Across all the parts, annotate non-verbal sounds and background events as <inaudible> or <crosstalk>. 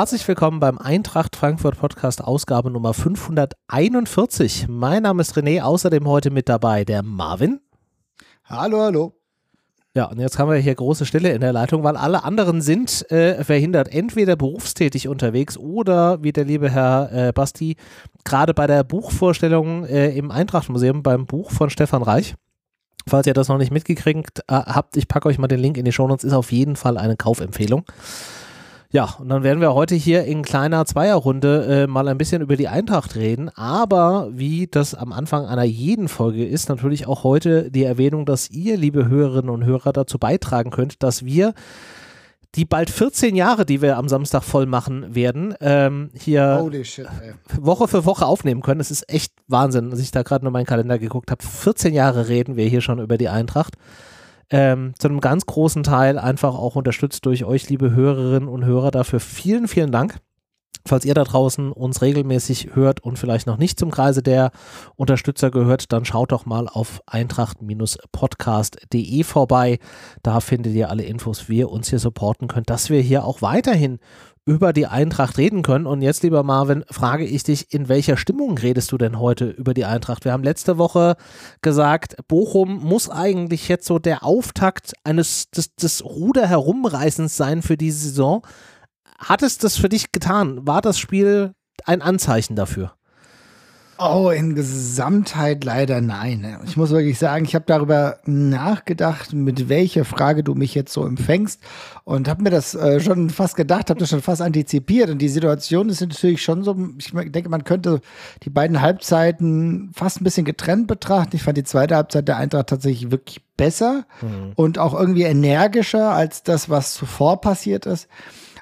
Herzlich willkommen beim Eintracht Frankfurt Podcast Ausgabe Nummer 541. Mein Name ist René, außerdem heute mit dabei der Marvin. Hallo, hallo. Ja, und jetzt haben wir hier große Stille in der Leitung, weil alle anderen sind äh, verhindert, entweder berufstätig unterwegs oder, wie der liebe Herr äh, Basti, gerade bei der Buchvorstellung äh, im Eintracht-Museum beim Buch von Stefan Reich. Falls ihr das noch nicht mitgekriegt äh, habt, ich packe euch mal den Link in die Show Notes, ist auf jeden Fall eine Kaufempfehlung. Ja, und dann werden wir heute hier in kleiner Zweierrunde äh, mal ein bisschen über die Eintracht reden. Aber wie das am Anfang einer jeden Folge ist, natürlich auch heute die Erwähnung, dass ihr, liebe Hörerinnen und Hörer, dazu beitragen könnt, dass wir die bald 14 Jahre, die wir am Samstag voll machen werden, ähm, hier shit, Woche für Woche aufnehmen können. Es ist echt Wahnsinn, als ich da gerade nur meinen Kalender geguckt habe. 14 Jahre reden wir hier schon über die Eintracht ähm, zu einem ganz großen Teil einfach auch unterstützt durch euch, liebe Hörerinnen und Hörer. Dafür vielen, vielen Dank. Falls ihr da draußen uns regelmäßig hört und vielleicht noch nicht zum Kreise der Unterstützer gehört, dann schaut doch mal auf eintracht-podcast.de vorbei. Da findet ihr alle Infos, wie ihr uns hier supporten könnt, dass wir hier auch weiterhin über die Eintracht reden können. Und jetzt, lieber Marvin, frage ich dich, in welcher Stimmung redest du denn heute über die Eintracht? Wir haben letzte Woche gesagt, Bochum muss eigentlich jetzt so der Auftakt eines des, des Ruder herumreißens sein für diese Saison. Hat es das für dich getan? War das Spiel ein Anzeichen dafür? Oh, in Gesamtheit leider nein. Ich muss wirklich sagen, ich habe darüber nachgedacht, mit welcher Frage du mich jetzt so empfängst und habe mir das äh, schon fast gedacht, habe das schon fast antizipiert. Und die Situation ist natürlich schon so, ich denke, man könnte die beiden Halbzeiten fast ein bisschen getrennt betrachten. Ich fand die zweite Halbzeit der Eintracht tatsächlich wirklich besser mhm. und auch irgendwie energischer als das, was zuvor passiert ist.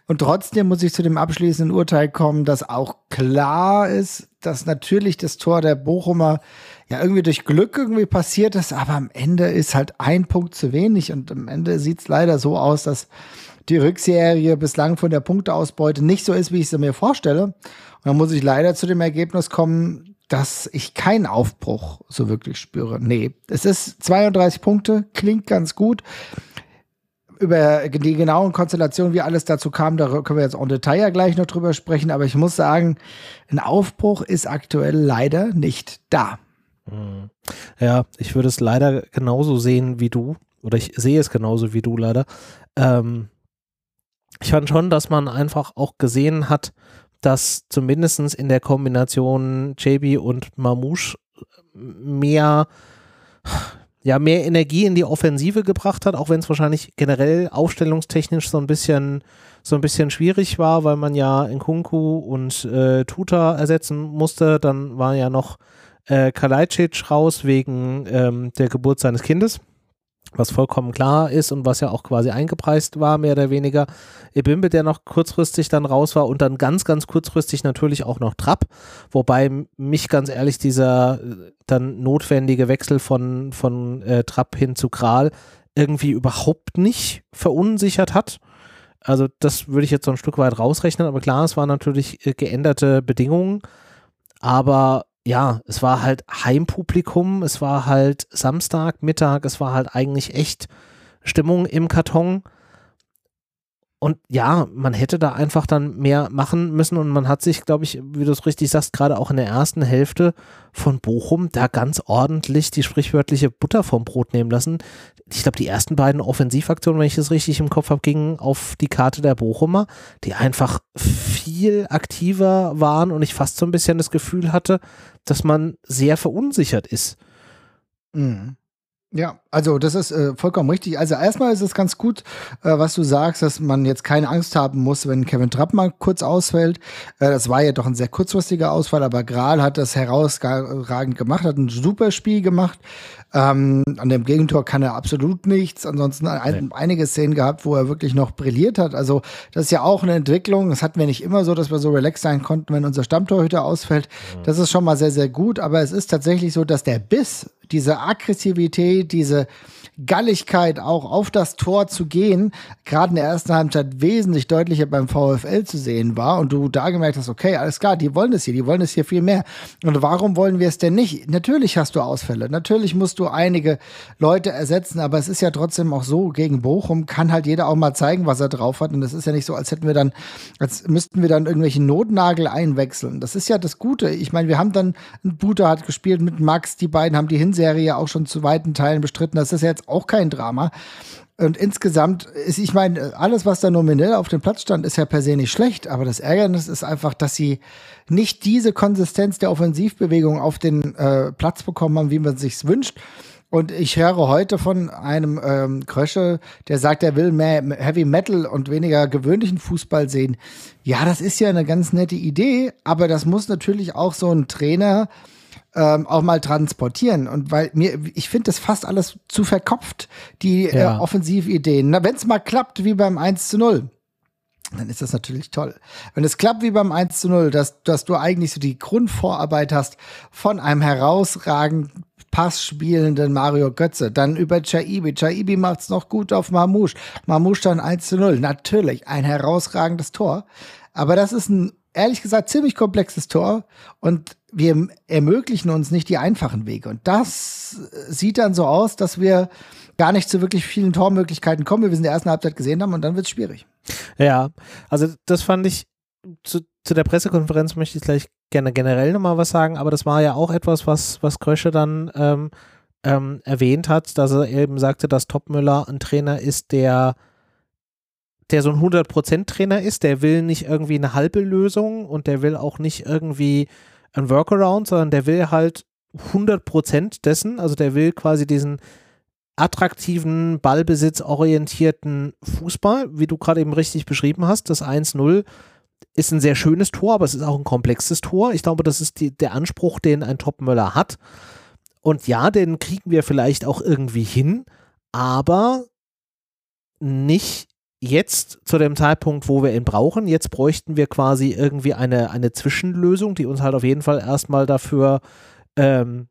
Und trotzdem muss ich zu dem abschließenden Urteil kommen, dass auch klar ist, dass natürlich das Tor der Bochumer ja irgendwie durch Glück irgendwie passiert ist, aber am Ende ist halt ein Punkt zu wenig und am Ende sieht es leider so aus, dass die Rückserie bislang von der Punkteausbeute nicht so ist, wie ich sie mir vorstelle. Und dann muss ich leider zu dem Ergebnis kommen, dass ich keinen Aufbruch so wirklich spüre. Nee, es ist 32 Punkte, klingt ganz gut über die genauen Konstellationen, wie alles dazu kam, da können wir jetzt en Detail ja gleich noch drüber sprechen. Aber ich muss sagen, ein Aufbruch ist aktuell leider nicht da. Hm. Ja, ich würde es leider genauso sehen wie du. Oder ich sehe es genauso wie du leider. Ähm, ich fand schon, dass man einfach auch gesehen hat, dass zumindest in der Kombination JB und Mamouche mehr ja mehr Energie in die Offensive gebracht hat, auch wenn es wahrscheinlich generell aufstellungstechnisch so ein bisschen so ein bisschen schwierig war, weil man ja Nkunku und äh, Tuta ersetzen musste. Dann war ja noch äh, Kalajdzic raus wegen ähm, der Geburt seines Kindes was vollkommen klar ist und was ja auch quasi eingepreist war, mehr oder weniger. Ebimbe, der noch kurzfristig dann raus war und dann ganz, ganz kurzfristig natürlich auch noch Trapp, wobei mich ganz ehrlich dieser äh, dann notwendige Wechsel von, von äh, Trapp hin zu Kral irgendwie überhaupt nicht verunsichert hat. Also das würde ich jetzt so ein Stück weit rausrechnen, aber klar, es waren natürlich äh, geänderte Bedingungen, aber ja, es war halt Heimpublikum, es war halt Samstag, Mittag, es war halt eigentlich echt Stimmung im Karton. Und ja, man hätte da einfach dann mehr machen müssen und man hat sich, glaube ich, wie du es richtig sagst, gerade auch in der ersten Hälfte von Bochum da ganz ordentlich die sprichwörtliche Butter vom Brot nehmen lassen. Ich glaube, die ersten beiden Offensivaktionen, wenn ich das richtig im Kopf habe, gingen auf die Karte der Bochumer, die einfach viel aktiver waren und ich fast so ein bisschen das Gefühl hatte, dass man sehr verunsichert ist. Mhm. Ja, also das ist äh, vollkommen richtig. Also erstmal ist es ganz gut, äh, was du sagst, dass man jetzt keine Angst haben muss, wenn Kevin Trapp mal kurz ausfällt. Äh, das war ja doch ein sehr kurzfristiger Ausfall, aber Gral hat das herausragend gemacht, hat ein super Spiel gemacht. Ähm, an dem Gegentor kann er absolut nichts. Ansonsten ein, einige Szenen gehabt, wo er wirklich noch brilliert hat. Also das ist ja auch eine Entwicklung. Das hatten wir nicht immer so, dass wir so relaxed sein konnten, wenn unser Stammtorhüter ausfällt. Mhm. Das ist schon mal sehr, sehr gut. Aber es ist tatsächlich so, dass der Biss diese Aggressivität, diese Galligkeit auch auf das Tor zu gehen, gerade in der ersten Halbzeit wesentlich deutlicher beim VfL zu sehen war und du da gemerkt hast, okay, alles klar, die wollen das hier, die wollen das hier viel mehr. Und warum wollen wir es denn nicht? Natürlich hast du Ausfälle, natürlich musst du einige Leute ersetzen, aber es ist ja trotzdem auch so, gegen Bochum kann halt jeder auch mal zeigen, was er drauf hat und es ist ja nicht so, als hätten wir dann, als müssten wir dann irgendwelche Notnagel einwechseln. Das ist ja das Gute. Ich meine, wir haben dann, ein Buter hat gespielt mit Max, die beiden haben die Hinserie ja auch schon zu weiten Teilen bestritten. Das ist ja jetzt auch kein Drama. Und insgesamt ist, ich meine, alles, was da nominell auf dem Platz stand, ist ja per se nicht schlecht, aber das Ärgernis ist einfach, dass sie nicht diese Konsistenz der Offensivbewegung auf den äh, Platz bekommen haben, wie man sich's wünscht. Und ich höre heute von einem ähm, Krösche, der sagt, er will mehr Heavy Metal und weniger gewöhnlichen Fußball sehen. Ja, das ist ja eine ganz nette Idee, aber das muss natürlich auch so ein Trainer ähm, auch mal transportieren. Und weil mir, ich finde das fast alles zu verkopft, die ja. äh, Offensivideen. Wenn es mal klappt, wie beim 1 zu 0 dann ist das natürlich toll. Wenn es klappt wie beim 1 zu 0, dass, dass du eigentlich so die Grundvorarbeit hast von einem herausragend passspielenden Mario Götze, dann über Chaibi. Chaibi macht's noch gut auf Mamouche. Mamouche dann 1 zu 0. Natürlich ein herausragendes Tor. Aber das ist ein, ehrlich gesagt, ziemlich komplexes Tor und wir ermöglichen uns nicht die einfachen Wege. Und das sieht dann so aus, dass wir gar nicht zu wirklich vielen Tormöglichkeiten kommen, wie wir es in der ersten Halbzeit gesehen haben, und dann wird es schwierig. Ja, also das fand ich zu, zu der Pressekonferenz möchte ich gleich gerne generell nochmal was sagen, aber das war ja auch etwas, was, was Krösche dann ähm, ähm, erwähnt hat, dass er eben sagte, dass Topmüller ein Trainer ist, der der so ein 100%-Trainer ist, der will nicht irgendwie eine halbe Lösung und der will auch nicht irgendwie ein Workaround, sondern der will halt 100% dessen, also der will quasi diesen attraktiven, ballbesitzorientierten Fußball, wie du gerade eben richtig beschrieben hast, das 1-0 ist ein sehr schönes Tor, aber es ist auch ein komplexes Tor. Ich glaube, das ist die, der Anspruch, den ein Topmöller hat. Und ja, den kriegen wir vielleicht auch irgendwie hin, aber nicht jetzt zu dem Zeitpunkt, wo wir ihn brauchen. Jetzt bräuchten wir quasi irgendwie eine, eine Zwischenlösung, die uns halt auf jeden Fall erstmal dafür ähm,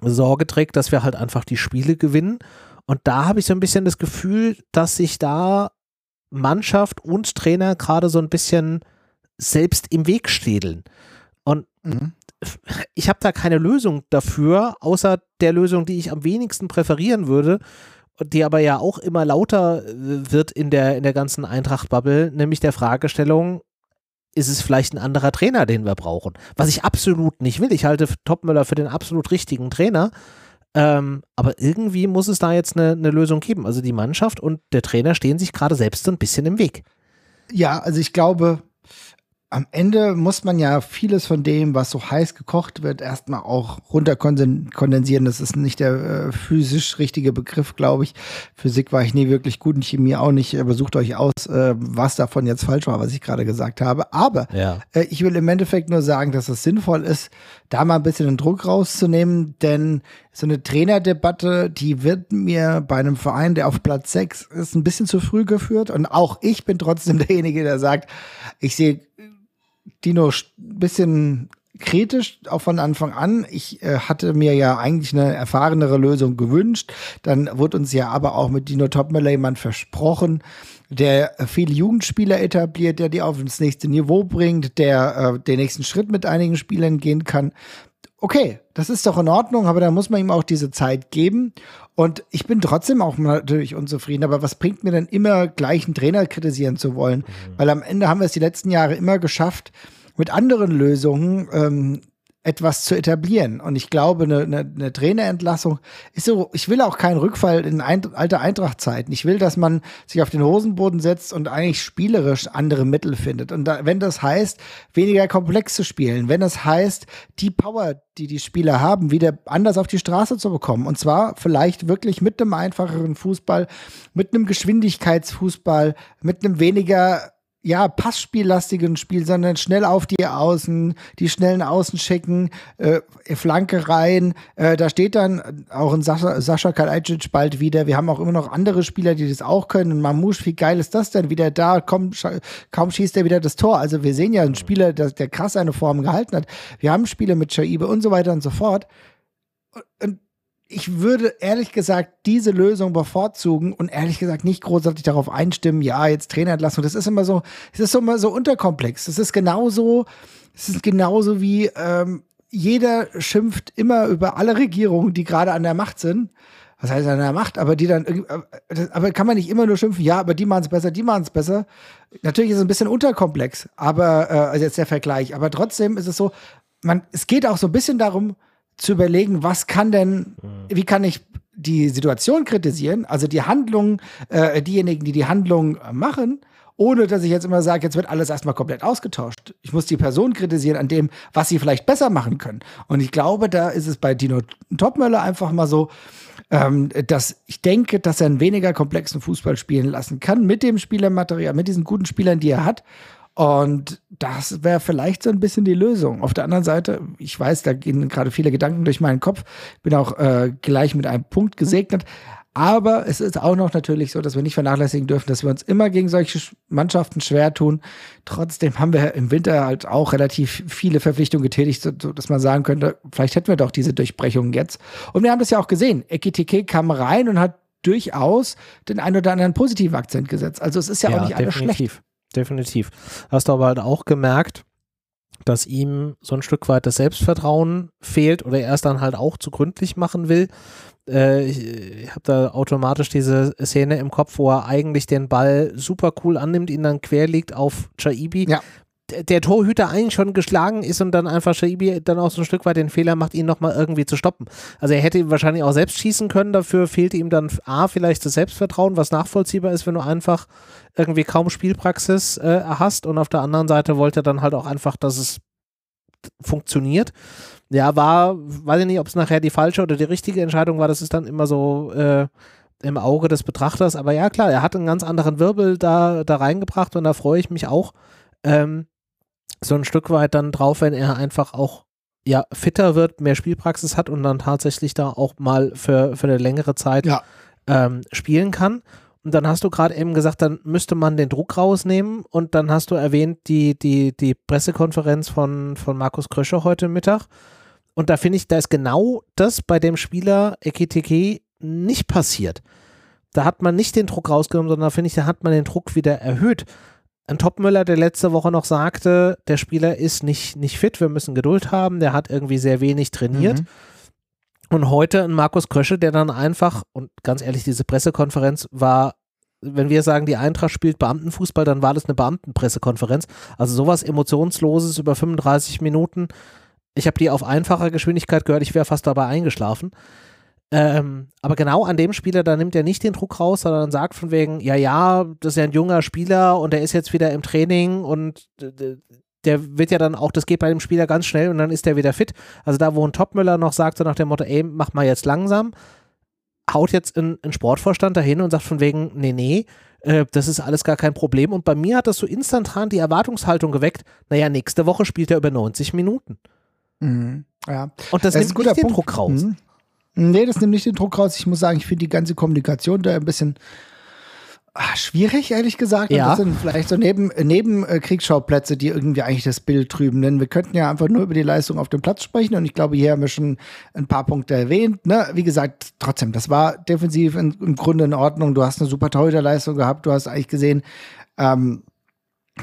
Sorge trägt, dass wir halt einfach die Spiele gewinnen. Und da habe ich so ein bisschen das Gefühl, dass sich da Mannschaft und Trainer gerade so ein bisschen selbst im Weg städeln. Und mhm. ich habe da keine Lösung dafür, außer der Lösung, die ich am wenigsten präferieren würde, die aber ja auch immer lauter äh, wird in der, in der ganzen Eintracht-Bubble, nämlich der Fragestellung, ist es vielleicht ein anderer Trainer, den wir brauchen? Was ich absolut nicht will. Ich halte Topmüller für den absolut richtigen Trainer. Ähm, aber irgendwie muss es da jetzt eine, eine Lösung geben. Also die Mannschaft und der Trainer stehen sich gerade selbst so ein bisschen im Weg. Ja, also ich glaube, am Ende muss man ja vieles von dem, was so heiß gekocht wird, erstmal auch runterkondensieren. Das ist nicht der äh, physisch richtige Begriff, glaube ich. Physik war ich nie wirklich gut und Chemie auch nicht. Aber sucht euch aus, äh, was davon jetzt falsch war, was ich gerade gesagt habe. Aber ja. äh, ich will im Endeffekt nur sagen, dass es sinnvoll ist, da mal ein bisschen den Druck rauszunehmen, denn so eine Trainerdebatte, die wird mir bei einem Verein, der auf Platz 6 ist, ein bisschen zu früh geführt. Und auch ich bin trotzdem <laughs> derjenige, der sagt, ich sehe Dino ein bisschen kritisch auch von Anfang an. Ich äh, hatte mir ja eigentlich eine erfahrenere Lösung gewünscht. Dann wurde uns ja aber auch mit Dino Topmiller jemand versprochen, der viele Jugendspieler etabliert, der die auf ins nächste Niveau bringt, der äh, den nächsten Schritt mit einigen Spielern gehen kann. Okay, das ist doch in Ordnung, aber da muss man ihm auch diese Zeit geben. Und ich bin trotzdem auch natürlich unzufrieden, aber was bringt mir denn immer gleich einen Trainer kritisieren zu wollen? Mhm. Weil am Ende haben wir es die letzten Jahre immer geschafft, mit anderen Lösungen ähm, etwas zu etablieren. Und ich glaube, eine, eine, eine Trainerentlassung ist so, ich will auch keinen Rückfall in ein, alte Eintrachtzeiten. Ich will, dass man sich auf den Hosenboden setzt und eigentlich spielerisch andere Mittel findet. Und da, wenn das heißt, weniger komplex zu spielen, wenn das heißt, die Power, die die Spieler haben, wieder anders auf die Straße zu bekommen. Und zwar vielleicht wirklich mit einem einfacheren Fußball, mit einem Geschwindigkeitsfußball, mit einem weniger ja, passspiellastigen Spiel, sondern schnell auf die Außen, die schnellen Außen schicken, äh, Flanke rein. Äh, da steht dann auch ein Sascha, Sascha Kalajdzic bald wieder. Wir haben auch immer noch andere Spieler, die das auch können. Mamouche, wie geil ist das denn? Wieder da, komm, kaum schießt er wieder das Tor. Also wir sehen ja einen Spieler, der, der krass eine Form gehalten hat. Wir haben Spiele mit Shaibe und so weiter und so fort. Und ich würde ehrlich gesagt diese Lösung bevorzugen und ehrlich gesagt nicht großartig darauf einstimmen, ja, jetzt Trainerentlassung. Das ist immer so, es ist immer so unterkomplex. Das ist genauso, es ist genauso wie ähm, jeder schimpft immer über alle Regierungen, die gerade an der Macht sind. Was heißt an der Macht? Aber die dann, äh, aber kann man nicht immer nur schimpfen, ja, aber die machen es besser, die machen es besser. Natürlich ist es ein bisschen unterkomplex, aber, äh, also jetzt der Vergleich. Aber trotzdem ist es so, man, es geht auch so ein bisschen darum, zu überlegen, was kann denn, wie kann ich die Situation kritisieren, also die Handlung, äh, diejenigen, die die Handlung machen, ohne dass ich jetzt immer sage, jetzt wird alles erstmal komplett ausgetauscht. Ich muss die Person kritisieren an dem, was sie vielleicht besser machen können. Und ich glaube, da ist es bei Dino Topmöller einfach mal so, ähm, dass ich denke, dass er einen weniger komplexen Fußball spielen lassen kann mit dem Spielermaterial, mit diesen guten Spielern, die er hat. Und das wäre vielleicht so ein bisschen die Lösung. Auf der anderen Seite, ich weiß, da gehen gerade viele Gedanken durch meinen Kopf, bin auch äh, gleich mit einem Punkt gesegnet. Aber es ist auch noch natürlich so, dass wir nicht vernachlässigen dürfen, dass wir uns immer gegen solche Mannschaften schwer tun. Trotzdem haben wir im Winter halt auch relativ viele Verpflichtungen getätigt, so, dass man sagen könnte, vielleicht hätten wir doch diese Durchbrechungen jetzt. Und wir haben das ja auch gesehen. Ekitike kam rein und hat durchaus den ein oder anderen positiven Akzent gesetzt. Also es ist ja, ja auch nicht alles schlecht definitiv. Hast du aber halt auch gemerkt, dass ihm so ein Stück weit das Selbstvertrauen fehlt oder er es dann halt auch zu gründlich machen will. Äh, ich, ich habe da automatisch diese Szene im Kopf, wo er eigentlich den Ball super cool annimmt, ihn dann quer liegt auf Chaibi, ja der Torhüter eigentlich schon geschlagen ist und dann einfach Shaibi dann auch so ein Stück weit den Fehler macht, ihn nochmal irgendwie zu stoppen. Also er hätte wahrscheinlich auch selbst schießen können, dafür fehlte ihm dann A, vielleicht das Selbstvertrauen, was nachvollziehbar ist, wenn du einfach irgendwie kaum Spielpraxis äh, hast und auf der anderen Seite wollte er dann halt auch einfach, dass es funktioniert. Ja, war, weiß ich nicht, ob es nachher die falsche oder die richtige Entscheidung war, das ist dann immer so äh, im Auge des Betrachters, aber ja klar, er hat einen ganz anderen Wirbel da, da reingebracht und da freue ich mich auch. Ähm, so ein Stück weit dann drauf, wenn er einfach auch ja, fitter wird, mehr Spielpraxis hat und dann tatsächlich da auch mal für, für eine längere Zeit ja. ähm, spielen kann. Und dann hast du gerade eben gesagt, dann müsste man den Druck rausnehmen und dann hast du erwähnt die, die, die Pressekonferenz von, von Markus Kröscher heute Mittag. Und da finde ich, da ist genau das bei dem Spieler Ekiteke nicht passiert. Da hat man nicht den Druck rausgenommen, sondern da finde ich, da hat man den Druck wieder erhöht ein Topmüller, der letzte Woche noch sagte, der Spieler ist nicht, nicht fit, wir müssen Geduld haben, der hat irgendwie sehr wenig trainiert. Mhm. Und heute ein Markus Krösche, der dann einfach, und ganz ehrlich, diese Pressekonferenz war, wenn wir sagen, die Eintracht spielt Beamtenfußball, dann war das eine Beamtenpressekonferenz. Also sowas Emotionsloses über 35 Minuten. Ich habe die auf einfacher Geschwindigkeit gehört, ich wäre fast dabei eingeschlafen. Ähm, aber genau an dem Spieler, da nimmt er nicht den Druck raus, sondern sagt von wegen, ja, ja, das ist ja ein junger Spieler und der ist jetzt wieder im Training und der wird ja dann auch, das geht bei dem Spieler ganz schnell und dann ist der wieder fit. Also da, wo ein Topmüller noch sagt, so nach dem Motto, ey, mach mal jetzt langsam, haut jetzt ein, ein Sportvorstand dahin und sagt von wegen, nee, nee, äh, das ist alles gar kein Problem. Und bei mir hat das so instantan die Erwartungshaltung geweckt, naja, nächste Woche spielt er über 90 Minuten. Mhm, ja. Und das, das nimmt nicht den Punkt. Druck raus. Mhm. Nee, das nimmt nicht den Druck raus. Ich muss sagen, ich finde die ganze Kommunikation da ein bisschen ach, schwierig, ehrlich gesagt. Ja. Und das sind vielleicht so neben, neben äh, Kriegsschauplätze, die irgendwie eigentlich das Bild trüben. Denn wir könnten ja einfach nur über die Leistung auf dem Platz sprechen. Und ich glaube, hier haben wir schon ein paar Punkte erwähnt. Ne? Wie gesagt, trotzdem, das war defensiv in, im Grunde in Ordnung. Du hast eine super Torhüterleistung gehabt. Du hast eigentlich gesehen, ähm,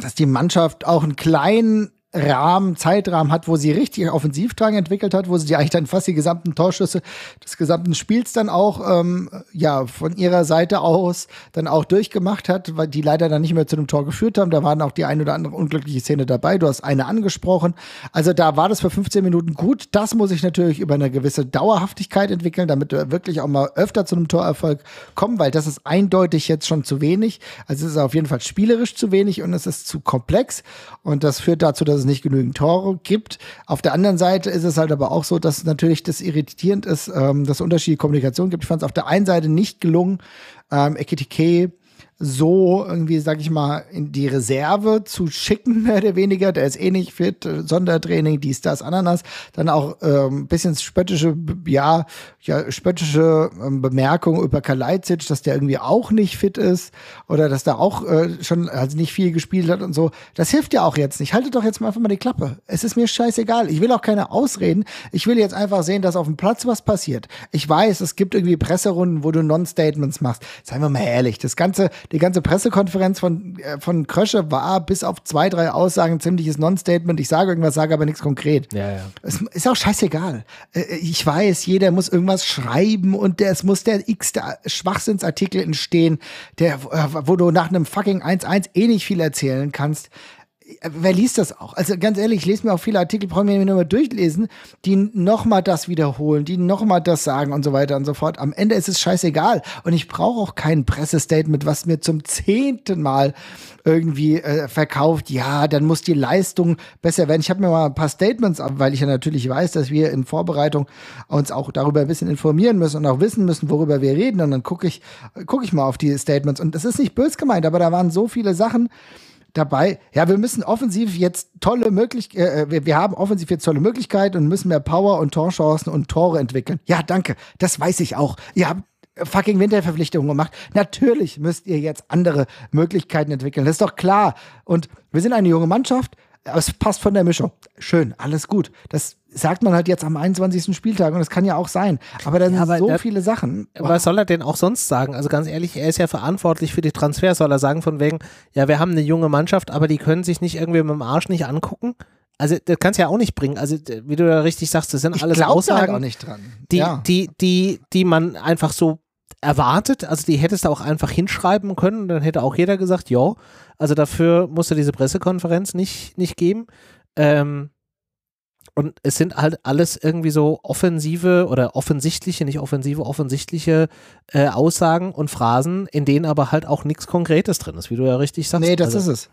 dass die Mannschaft auch einen kleinen Rahmen, Zeitrahmen hat, wo sie richtig Offensivdrang entwickelt hat, wo sie eigentlich dann fast die gesamten Torschüsse des gesamten Spiels dann auch ähm, ja von ihrer Seite aus dann auch durchgemacht hat, weil die leider dann nicht mehr zu einem Tor geführt haben. Da waren auch die ein oder andere unglückliche Szene dabei. Du hast eine angesprochen. Also da war das für 15 Minuten gut. Das muss ich natürlich über eine gewisse Dauerhaftigkeit entwickeln, damit wir wirklich auch mal öfter zu einem Torerfolg kommen, weil das ist eindeutig jetzt schon zu wenig. Also es ist auf jeden Fall spielerisch zu wenig und es ist zu komplex und das führt dazu, dass es nicht genügend Tore gibt. Auf der anderen Seite ist es halt aber auch so, dass natürlich das irritierend ist, ähm, dass es unterschiedliche Kommunikation gibt. Ich fand es auf der einen Seite nicht gelungen, ähm, Ekitike so irgendwie, sag ich mal, in die Reserve zu schicken, <laughs> mehr oder weniger. Der ist eh nicht fit, äh, Sondertraining, dies, das, Ananas. Dann auch ähm, bisschen spöttische, ja, ja spöttische ähm, Bemerkung über Kalajdzic, dass der irgendwie auch nicht fit ist oder dass der auch äh, schon also nicht viel gespielt hat und so. Das hilft ja auch jetzt nicht. Haltet doch jetzt mal einfach mal die Klappe. Es ist mir scheißegal. Ich will auch keine Ausreden. Ich will jetzt einfach sehen, dass auf dem Platz was passiert. Ich weiß, es gibt irgendwie Presserunden, wo du Non-Statements machst. Seien wir mal ehrlich. Das ganze, die ganze Pressekonferenz von, äh, von Krösche war bis auf zwei, drei Aussagen ein ziemliches Non-Statement. Ich sage irgendwas, sage aber nichts konkret. Ja, ja. Es ist auch scheißegal. Äh, ich weiß, jeder muss irgendwas schreiben und der, es muss der x-te Schwachsinnsartikel entstehen, der, äh, wo du nach einem fucking 1-1 eh nicht viel erzählen kannst wer liest das auch? Also ganz ehrlich, ich lese mir auch viele Artikel, brauche mir nur mal durchlesen, die nochmal das wiederholen, die nochmal das sagen und so weiter und so fort. Am Ende ist es scheißegal. Und ich brauche auch kein Pressestatement, was mir zum zehnten Mal irgendwie äh, verkauft, ja, dann muss die Leistung besser werden. Ich habe mir mal ein paar Statements, weil ich ja natürlich weiß, dass wir in Vorbereitung uns auch darüber ein bisschen informieren müssen und auch wissen müssen, worüber wir reden. Und dann gucke ich, gucke ich mal auf die Statements. Und das ist nicht bös gemeint, aber da waren so viele Sachen, dabei. Ja, wir müssen offensiv jetzt tolle Möglichkeiten, äh, äh, wir, wir haben offensiv jetzt tolle Möglichkeiten und müssen mehr Power und Torchancen und Tore entwickeln. Ja, danke. Das weiß ich auch. Ihr habt fucking Winterverpflichtungen gemacht. Natürlich müsst ihr jetzt andere Möglichkeiten entwickeln. Das ist doch klar. Und wir sind eine junge Mannschaft. Es passt von der Mischung. Schön, alles gut. Das sagt man halt jetzt am 21. Spieltag und das kann ja auch sein. Aber da sind ja, aber so der, viele Sachen. Was soll er denn auch sonst sagen? Also ganz ehrlich, er ist ja verantwortlich für die Transfers. Soll er sagen von wegen, ja, wir haben eine junge Mannschaft, aber die können sich nicht irgendwie mit dem Arsch nicht angucken? Also das kannst du ja auch nicht bringen. Also wie du da richtig sagst, das sind ich alles halt Aussagen, halt nicht dran. Die, ja. die, die, die man einfach so erwartet. Also die hättest du auch einfach hinschreiben können. Dann hätte auch jeder gesagt, ja, also dafür musst du diese Pressekonferenz nicht, nicht geben. Ähm, und es sind halt alles irgendwie so offensive oder offensichtliche, nicht offensive, offensichtliche äh, Aussagen und Phrasen, in denen aber halt auch nichts Konkretes drin ist, wie du ja richtig sagst. Nee, das also, ist es.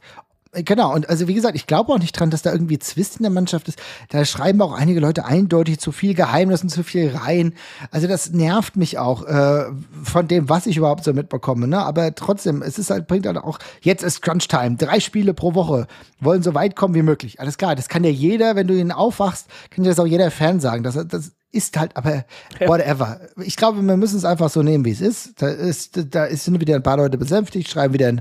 Genau, und also wie gesagt, ich glaube auch nicht dran, dass da irgendwie Zwist in der Mannschaft ist. Da schreiben auch einige Leute eindeutig zu viel Geheimnis und zu viel rein. Also das nervt mich auch äh, von dem, was ich überhaupt so mitbekomme. Ne? Aber trotzdem, es ist halt, bringt halt auch, jetzt ist Crunch Time, drei Spiele pro Woche, wollen so weit kommen wie möglich. Alles klar, das kann ja jeder, wenn du ihn aufwachst, kann ja das auch jeder Fan sagen. Das, das ist halt, aber whatever. Ich glaube, wir müssen es einfach so nehmen, wie es ist. Da ist, da sind wieder ein paar Leute besänftigt, schreiben wieder einen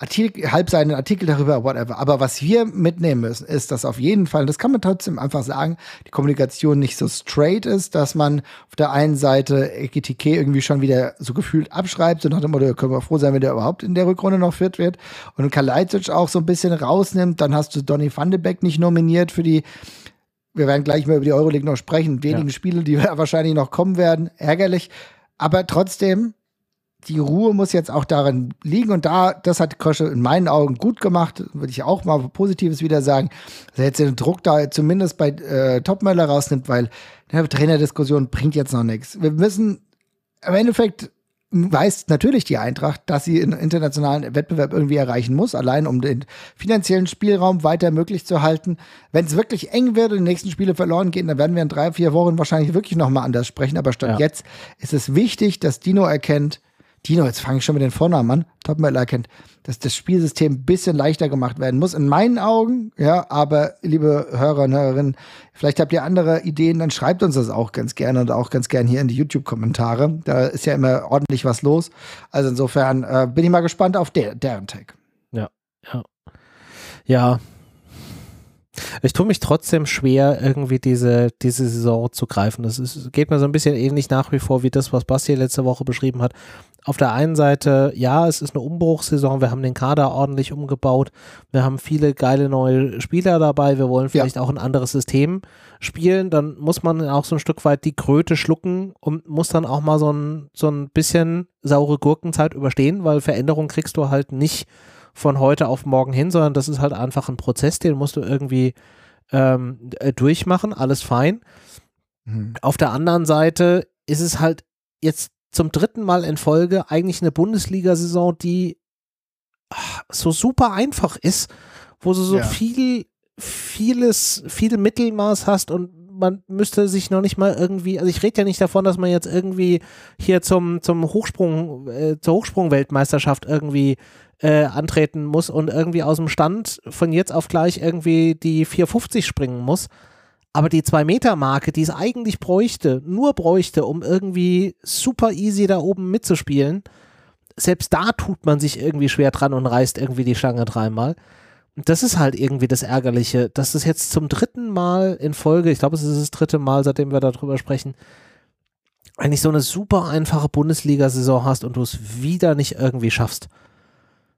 Artikel, halbseitigen Artikel darüber, whatever. Aber was wir mitnehmen müssen, ist, dass auf jeden Fall, das kann man trotzdem einfach sagen, die Kommunikation nicht so straight ist, dass man auf der einen Seite EGTK irgendwie schon wieder so gefühlt abschreibt, so nach dem Motto, können wir froh sein, wenn der überhaupt in der Rückrunde noch fit wird. Und Kalajdzic auch so ein bisschen rausnimmt, dann hast du Donny van de Beek nicht nominiert für die wir werden gleich mal über die Euroleague noch sprechen, wenigen ja. Spiele, die <laughs> wahrscheinlich noch kommen werden, ärgerlich. Aber trotzdem, die Ruhe muss jetzt auch darin liegen und da, das hat Krösche in meinen Augen gut gemacht, würde ich auch mal Positives wieder sagen, dass er jetzt den Druck da zumindest bei äh, Topmöller rausnimmt, weil eine Trainerdiskussion bringt jetzt noch nichts. Wir müssen im Endeffekt weiß natürlich die Eintracht, dass sie einen internationalen Wettbewerb irgendwie erreichen muss, allein um den finanziellen Spielraum weiter möglich zu halten. Wenn es wirklich eng wird und die nächsten Spiele verloren gehen, dann werden wir in drei, vier Wochen wahrscheinlich wirklich nochmal anders sprechen. Aber statt ja. jetzt ist es wichtig, dass Dino erkennt, Dino, jetzt fange ich schon mit den Vornamen an, Topmöller erkennt, dass das Spielsystem ein bisschen leichter gemacht werden muss, in meinen Augen, ja, aber liebe Hörer und Hörerinnen, vielleicht habt ihr andere Ideen, dann schreibt uns das auch ganz gerne und auch ganz gerne hier in die YouTube-Kommentare. Da ist ja immer ordentlich was los. Also insofern äh, bin ich mal gespannt auf der, deren Tag. Ja, ja. Ja, ich tue mich trotzdem schwer, irgendwie diese, diese Saison zu greifen. Das ist, geht mir so ein bisschen ähnlich nach wie vor wie das, was Basti letzte Woche beschrieben hat. Auf der einen Seite, ja, es ist eine Umbruchssaison. Wir haben den Kader ordentlich umgebaut. Wir haben viele geile neue Spieler dabei. Wir wollen vielleicht ja. auch ein anderes System spielen. Dann muss man auch so ein Stück weit die Kröte schlucken und muss dann auch mal so ein, so ein bisschen saure Gurkenzeit überstehen, weil Veränderung kriegst du halt nicht von heute auf morgen hin, sondern das ist halt einfach ein Prozess, den musst du irgendwie ähm, äh, durchmachen, alles fein. Mhm. Auf der anderen Seite ist es halt jetzt zum dritten Mal in Folge eigentlich eine Bundesliga-Saison, die ach, so super einfach ist, wo du so ja. viel, vieles, viel Mittelmaß hast und man müsste sich noch nicht mal irgendwie, also ich rede ja nicht davon, dass man jetzt irgendwie hier zum, zum Hochsprung, äh, zur Hochsprung-Weltmeisterschaft irgendwie äh, antreten muss und irgendwie aus dem Stand von jetzt auf gleich irgendwie die 450 springen muss. Aber die 2-Meter-Marke, die es eigentlich bräuchte, nur bräuchte, um irgendwie super easy da oben mitzuspielen, selbst da tut man sich irgendwie schwer dran und reißt irgendwie die Stange dreimal. Das ist halt irgendwie das Ärgerliche, dass es jetzt zum dritten Mal in Folge, ich glaube, es ist das dritte Mal, seitdem wir darüber sprechen, eigentlich so eine super einfache Bundesliga-Saison hast und du es wieder nicht irgendwie schaffst.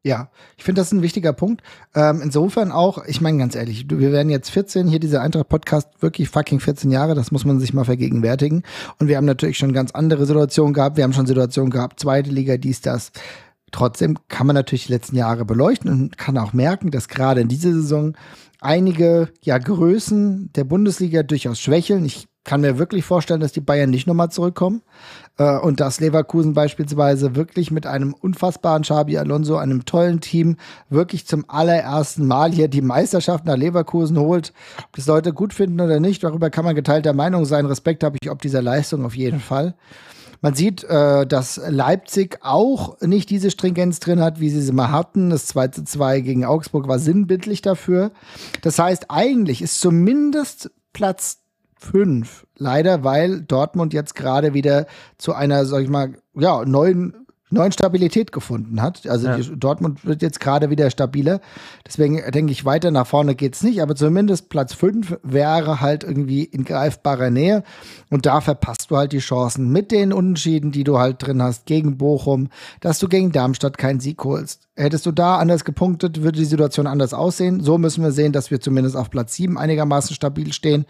Ja, ich finde, das ist ein wichtiger Punkt. Ähm, insofern auch, ich meine ganz ehrlich, wir werden jetzt 14, hier dieser Eintracht-Podcast, wirklich fucking 14 Jahre, das muss man sich mal vergegenwärtigen. Und wir haben natürlich schon ganz andere Situationen gehabt. Wir haben schon Situationen gehabt, zweite Liga, dies, das. Trotzdem kann man natürlich die letzten Jahre beleuchten und kann auch merken, dass gerade in dieser Saison einige ja, Größen der Bundesliga durchaus schwächeln. Ich kann mir wirklich vorstellen, dass die Bayern nicht nochmal zurückkommen äh, und dass Leverkusen beispielsweise wirklich mit einem unfassbaren Xabi Alonso, einem tollen Team, wirklich zum allerersten Mal hier die Meisterschaft nach Leverkusen holt. Ob das Leute gut finden oder nicht, darüber kann man geteilter Meinung sein. Respekt habe ich ob dieser Leistung auf jeden Fall. Man sieht, äh, dass Leipzig auch nicht diese Stringenz drin hat, wie sie sie mal hatten. Das 2 zu 2 gegen Augsburg war sinnbildlich dafür. Das heißt, eigentlich ist zumindest Platz fünf. Leider, weil Dortmund jetzt gerade wieder zu einer, sag ich mal, ja, neuen neuen Stabilität gefunden hat. Also ja. die, Dortmund wird jetzt gerade wieder stabiler. Deswegen denke ich, weiter nach vorne geht's nicht, aber zumindest Platz 5 wäre halt irgendwie in greifbarer Nähe. Und da verpasst du halt die Chancen mit den Unentschieden, die du halt drin hast, gegen Bochum, dass du gegen Darmstadt keinen Sieg holst. Hättest du da anders gepunktet, würde die Situation anders aussehen. So müssen wir sehen, dass wir zumindest auf Platz 7 einigermaßen stabil stehen.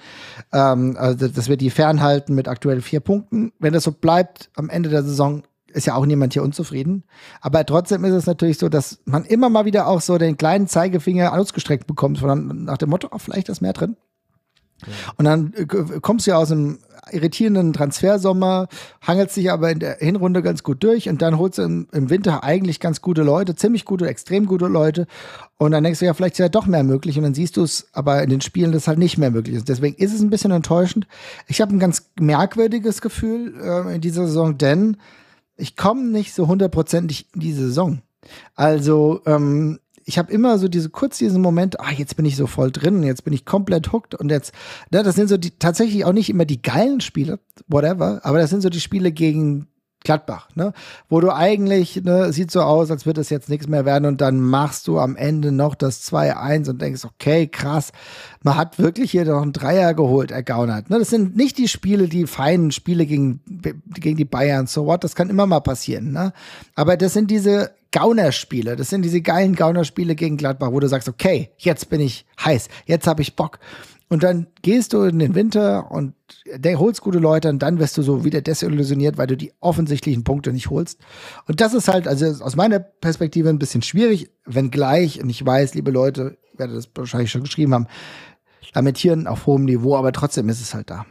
Ähm, also, dass wir die fernhalten mit aktuell vier Punkten. Wenn das so bleibt am Ende der Saison, ist ja auch niemand hier unzufrieden. Aber trotzdem ist es natürlich so, dass man immer mal wieder auch so den kleinen Zeigefinger ausgestreckt bekommt, von, nach dem Motto, oh, vielleicht ist mehr drin. Ja. Und dann äh, kommst du ja aus einem irritierenden Transfersommer, hangelst dich aber in der Hinrunde ganz gut durch und dann holst du im, im, Winter eigentlich ganz gute Leute, ziemlich gute, extrem gute Leute. Und dann denkst du ja, vielleicht ist ja doch mehr möglich und dann siehst du es aber in den Spielen, dass halt nicht mehr möglich ist. Deswegen ist es ein bisschen enttäuschend. Ich habe ein ganz merkwürdiges Gefühl äh, in dieser Saison, denn ich komme nicht so hundertprozentig in die Saison. Also, ähm, ich habe immer so diese kurz diesen Moment, ah, jetzt bin ich so voll drin, jetzt bin ich komplett hooked und jetzt, ne, das sind so die tatsächlich auch nicht immer die geilen Spiele, whatever, aber das sind so die Spiele gegen Gladbach, ne? Wo du eigentlich, ne, sieht so aus, als würde es jetzt nichts mehr werden und dann machst du am Ende noch das 2-1 und denkst, okay, krass, man hat wirklich hier noch einen Dreier geholt, ergaunert. Ne? Das sind nicht die Spiele, die feinen Spiele gegen, gegen die Bayern, so what, das kann immer mal passieren, ne? Aber das sind diese Gaunerspiele, das sind diese geilen Gaunerspiele gegen Gladbach, wo du sagst, okay, jetzt bin ich heiß, jetzt habe ich Bock. Und dann gehst du in den Winter und holst gute Leute und dann wirst du so wieder desillusioniert, weil du die offensichtlichen Punkte nicht holst. Und das ist halt, also aus meiner Perspektive ein bisschen schwierig, wenngleich, und ich weiß, liebe Leute, ich werde das wahrscheinlich schon geschrieben haben, lamentieren auf hohem Niveau, aber trotzdem ist es halt da.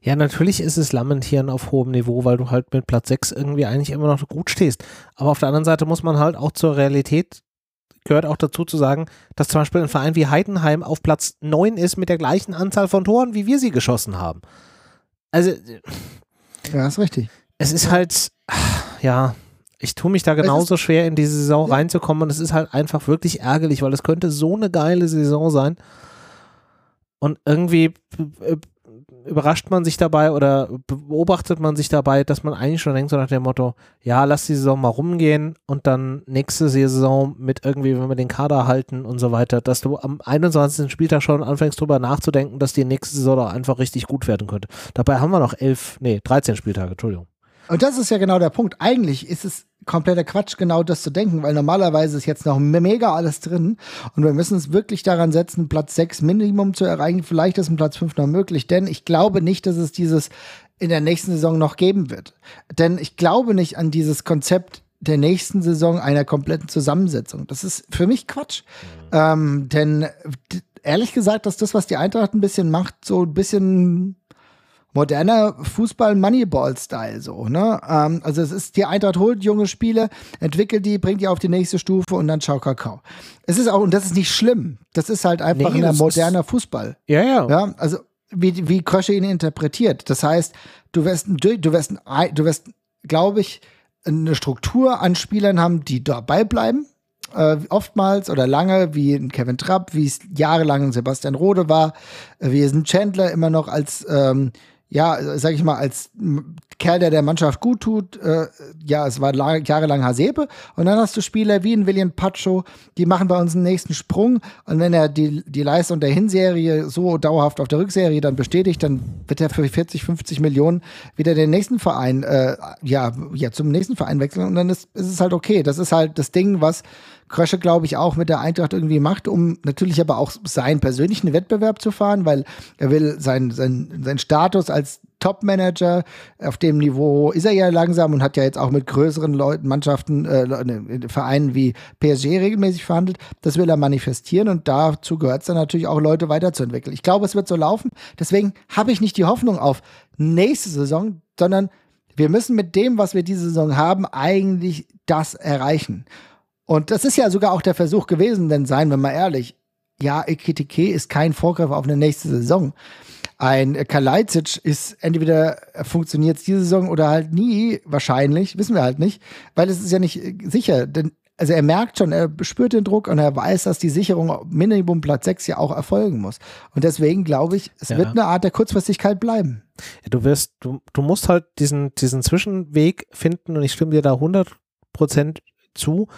Ja, natürlich ist es Lamentieren auf hohem Niveau, weil du halt mit Platz 6 irgendwie eigentlich immer noch gut stehst. Aber auf der anderen Seite muss man halt auch zur Realität gehört auch dazu zu sagen, dass zum Beispiel ein Verein wie Heidenheim auf Platz 9 ist mit der gleichen Anzahl von Toren, wie wir sie geschossen haben. Also. Ja, ist richtig. Es ist halt, ja, ich tue mich da genauso schwer, in diese Saison ja. reinzukommen und es ist halt einfach wirklich ärgerlich, weil es könnte so eine geile Saison sein. Und irgendwie überrascht man sich dabei oder beobachtet man sich dabei, dass man eigentlich schon denkt, so nach dem Motto, ja, lass die Saison mal rumgehen und dann nächste Saison mit irgendwie, wenn wir den Kader halten und so weiter, dass du am 21. Spieltag schon anfängst drüber nachzudenken, dass die nächste Saison doch einfach richtig gut werden könnte. Dabei haben wir noch elf, nee, 13 Spieltage, Entschuldigung. Und das ist ja genau der Punkt. Eigentlich ist es kompletter Quatsch, genau das zu denken, weil normalerweise ist jetzt noch mega alles drin und wir müssen es wirklich daran setzen, Platz 6 Minimum zu erreichen. Vielleicht ist ein Platz 5 noch möglich, denn ich glaube nicht, dass es dieses in der nächsten Saison noch geben wird. Denn ich glaube nicht an dieses Konzept der nächsten Saison einer kompletten Zusammensetzung. Das ist für mich Quatsch. Mhm. Ähm, denn ehrlich gesagt, dass das, was die Eintracht ein bisschen macht, so ein bisschen moderner Fußball-Moneyball-Style so, ne? Ähm, also es ist, die Eintracht holt junge Spiele, entwickelt die, bringt die auf die nächste Stufe und dann schau Kakao. Es ist auch, und das ist nicht schlimm. Das ist halt einfach nee, ein moderner Fußball. Ja, ja. Ja, also wie, wie Krösche ihn interpretiert. Das heißt, du wirst, du wirst, du wirst, glaube ich, eine Struktur an Spielern haben, die dabei bleiben. Äh, oftmals oder lange, wie ein Kevin Trapp, wie es jahrelang ein Sebastian Rode war, wie es ein Chandler immer noch als ähm, ja, sag ich mal, als Kerl, der der Mannschaft gut tut, äh, ja, es war jahrelang Hasebe. Und dann hast du Spieler wie ein William Pacho, die machen bei uns einen nächsten Sprung. Und wenn er die, die Leistung der Hinserie so dauerhaft auf der Rückserie dann bestätigt, dann wird er für 40, 50 Millionen wieder den nächsten Verein, äh, ja, ja, zum nächsten Verein wechseln. Und dann ist, ist es halt okay. Das ist halt das Ding, was Krösche, glaube ich, auch mit der Eintracht irgendwie macht, um natürlich aber auch seinen persönlichen Wettbewerb zu fahren, weil er will seinen sein, sein Status als Top-Manager auf dem Niveau ist er ja langsam und hat ja jetzt auch mit größeren Leuten, Mannschaften, äh, ne, Vereinen wie PSG regelmäßig verhandelt. Das will er manifestieren und dazu gehört es dann natürlich auch, Leute weiterzuentwickeln. Ich glaube, es wird so laufen. Deswegen habe ich nicht die Hoffnung auf nächste Saison, sondern wir müssen mit dem, was wir diese Saison haben, eigentlich das erreichen. Und das ist ja sogar auch der Versuch gewesen, denn seien wir mal ehrlich, ja, Ekitike ist kein Vorgriff auf eine nächste Saison. Ein Kalajdzic ist entweder funktioniert diese Saison oder halt nie, wahrscheinlich, wissen wir halt nicht, weil es ist ja nicht sicher. Denn also er merkt schon, er spürt den Druck und er weiß, dass die Sicherung Minimum Platz 6 ja auch erfolgen muss. Und deswegen glaube ich, es ja. wird eine Art der Kurzfristigkeit bleiben. Ja, du wirst, du, du musst halt diesen, diesen Zwischenweg finden und ich stimme dir da 100% zu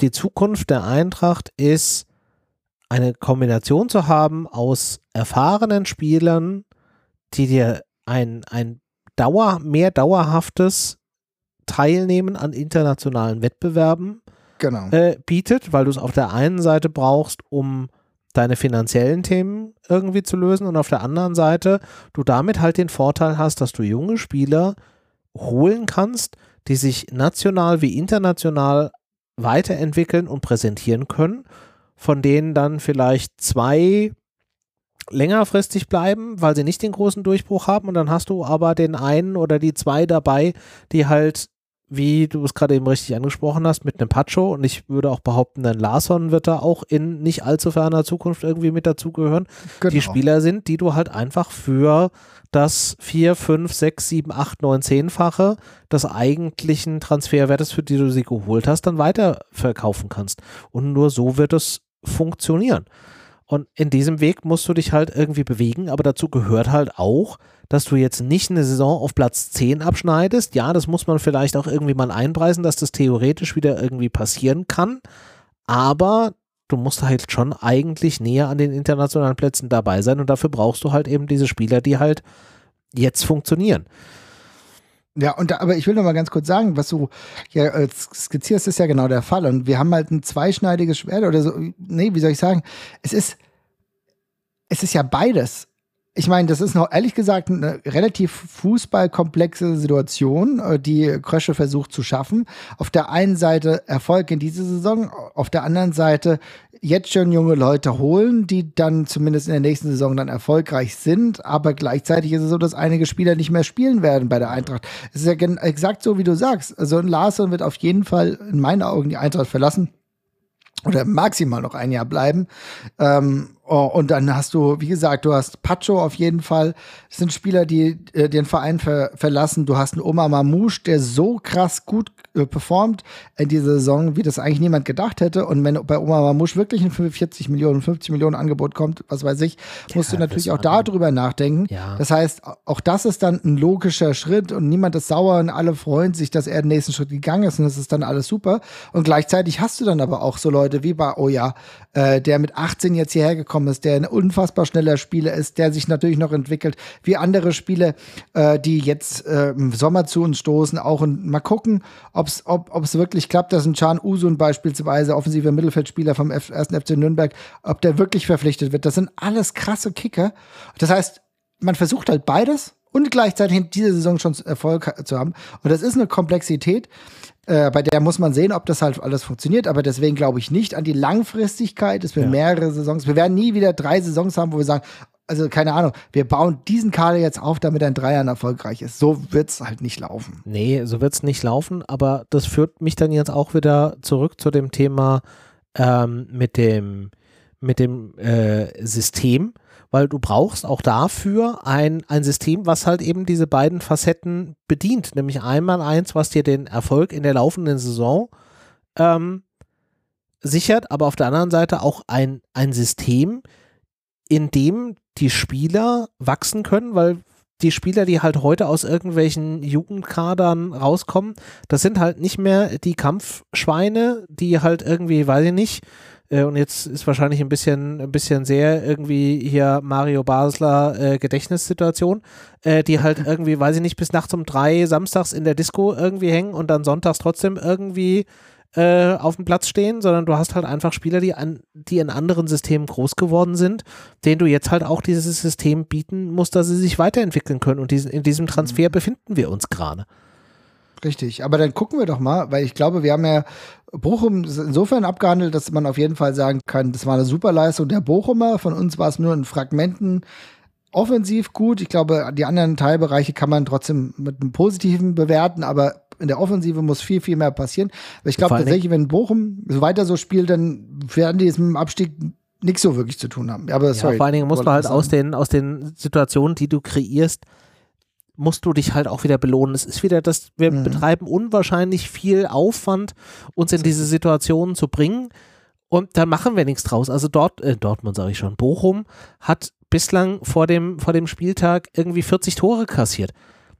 die Zukunft der Eintracht ist, eine Kombination zu haben aus erfahrenen Spielern, die dir ein, ein Dauer, mehr dauerhaftes Teilnehmen an internationalen Wettbewerben genau. äh, bietet, weil du es auf der einen Seite brauchst, um deine finanziellen Themen irgendwie zu lösen und auf der anderen Seite du damit halt den Vorteil hast, dass du junge Spieler holen kannst, die sich national wie international weiterentwickeln und präsentieren können, von denen dann vielleicht zwei längerfristig bleiben, weil sie nicht den großen Durchbruch haben. Und dann hast du aber den einen oder die zwei dabei, die halt wie du es gerade eben richtig angesprochen hast, mit einem Pacho und ich würde auch behaupten, ein Larson wird da auch in nicht allzu ferner Zukunft irgendwie mit dazugehören, genau. die Spieler sind, die du halt einfach für das 4, 5, 6, 7, 8, 9, 10-fache des eigentlichen Transferwertes, für die du sie geholt hast, dann weiterverkaufen kannst. Und nur so wird es funktionieren. Und in diesem Weg musst du dich halt irgendwie bewegen, aber dazu gehört halt auch, dass du jetzt nicht eine Saison auf Platz 10 abschneidest. Ja, das muss man vielleicht auch irgendwie mal einpreisen, dass das theoretisch wieder irgendwie passieren kann. Aber du musst halt schon eigentlich näher an den internationalen Plätzen dabei sein und dafür brauchst du halt eben diese Spieler, die halt jetzt funktionieren. Ja, und da, aber ich will noch mal ganz kurz sagen, was du ja äh, skizzierst, ist ja genau der Fall. Und wir haben halt ein zweischneidiges Schwert oder so. Nee, wie soll ich sagen? Es ist, es ist ja beides ich meine, das ist noch ehrlich gesagt eine relativ fußballkomplexe Situation, äh, die Krösche versucht zu schaffen. Auf der einen Seite Erfolg in dieser Saison, auf der anderen Seite jetzt schon junge Leute holen, die dann zumindest in der nächsten Saison dann erfolgreich sind. Aber gleichzeitig ist es so, dass einige Spieler nicht mehr spielen werden bei der Eintracht. Es ist ja exakt so, wie du sagst. Also ein Larson wird auf jeden Fall in meinen Augen die Eintracht verlassen oder maximal noch ein Jahr bleiben. Ähm, Oh, und dann hast du, wie gesagt, du hast Pacho auf jeden Fall. Das sind Spieler, die äh, den Verein ver verlassen. Du hast einen Oma Mamouche, der so krass gut äh, performt in dieser Saison, wie das eigentlich niemand gedacht hätte. Und wenn bei Oma Mamouche wirklich ein 45 Millionen, 50 Millionen Angebot kommt, was weiß ich, musst ja, du natürlich auch darüber nachdenken. Ja. Das heißt, auch das ist dann ein logischer Schritt und niemand ist sauer und alle freuen sich, dass er den nächsten Schritt gegangen ist und das ist dann alles super. Und gleichzeitig hast du dann aber auch so Leute wie bei Oja, äh, der mit 18 jetzt hierher gekommen gekommen ist, der ein unfassbar schneller Spieler ist, der sich natürlich noch entwickelt, wie andere Spiele, äh, die jetzt äh, im Sommer zu uns stoßen, auch und mal gucken, ob's, ob es wirklich klappt, dass ein Can Usun beispielsweise, offensiver Mittelfeldspieler vom F 1. FC Nürnberg, ob der wirklich verpflichtet wird. Das sind alles krasse Kicker. Das heißt, man versucht halt beides und gleichzeitig in dieser Saison schon Erfolg zu haben. Und das ist eine Komplexität, äh, bei der muss man sehen, ob das halt alles funktioniert. Aber deswegen glaube ich nicht an die Langfristigkeit, dass wir ja. mehrere Saisons, wir werden nie wieder drei Saisons haben, wo wir sagen, also keine Ahnung, wir bauen diesen Kader jetzt auf, damit ein Dreier erfolgreich ist. So wird es halt nicht laufen. Nee, so wird es nicht laufen, aber das führt mich dann jetzt auch wieder zurück zu dem Thema ähm, mit dem, mit dem äh, System weil du brauchst auch dafür ein, ein System, was halt eben diese beiden Facetten bedient, nämlich einmal eins, was dir den Erfolg in der laufenden Saison ähm, sichert, aber auf der anderen Seite auch ein, ein System, in dem die Spieler wachsen können, weil die Spieler, die halt heute aus irgendwelchen Jugendkadern rauskommen, das sind halt nicht mehr die Kampfschweine, die halt irgendwie, weiß ich nicht, äh, und jetzt ist wahrscheinlich ein bisschen, ein bisschen sehr irgendwie hier Mario Basler äh, Gedächtnissituation, äh, die halt <laughs> irgendwie, weiß ich nicht, bis nachts um drei samstags in der Disco irgendwie hängen und dann sonntags trotzdem irgendwie äh, auf dem Platz stehen, sondern du hast halt einfach Spieler, die, an, die in anderen Systemen groß geworden sind, denen du jetzt halt auch dieses System bieten musst, dass sie sich weiterentwickeln können. Und diesen, in diesem Transfer mhm. befinden wir uns gerade. Richtig, aber dann gucken wir doch mal, weil ich glaube, wir haben ja Bochum insofern abgehandelt, dass man auf jeden Fall sagen kann, das war eine super Leistung der Bochumer. Von uns war es nur in Fragmenten offensiv gut. Ich glaube, die anderen Teilbereiche kann man trotzdem mit einem Positiven bewerten, aber in der Offensive muss viel, viel mehr passieren. Aber ich glaube tatsächlich, wenn Bochum so weiter so spielt, dann werden die es mit dem Abstieg nichts so wirklich zu tun haben. Aber sorry, ja, vor allen Dingen musst du halt aus den, aus den Situationen, die du kreierst, musst du dich halt auch wieder belohnen. Es ist wieder das, wir mhm. betreiben unwahrscheinlich viel Aufwand, uns in diese Situationen zu bringen. Und dann machen wir nichts draus. Also dort, äh, Dortmund sage ich schon, Bochum hat bislang vor dem, vor dem Spieltag irgendwie 40 Tore kassiert.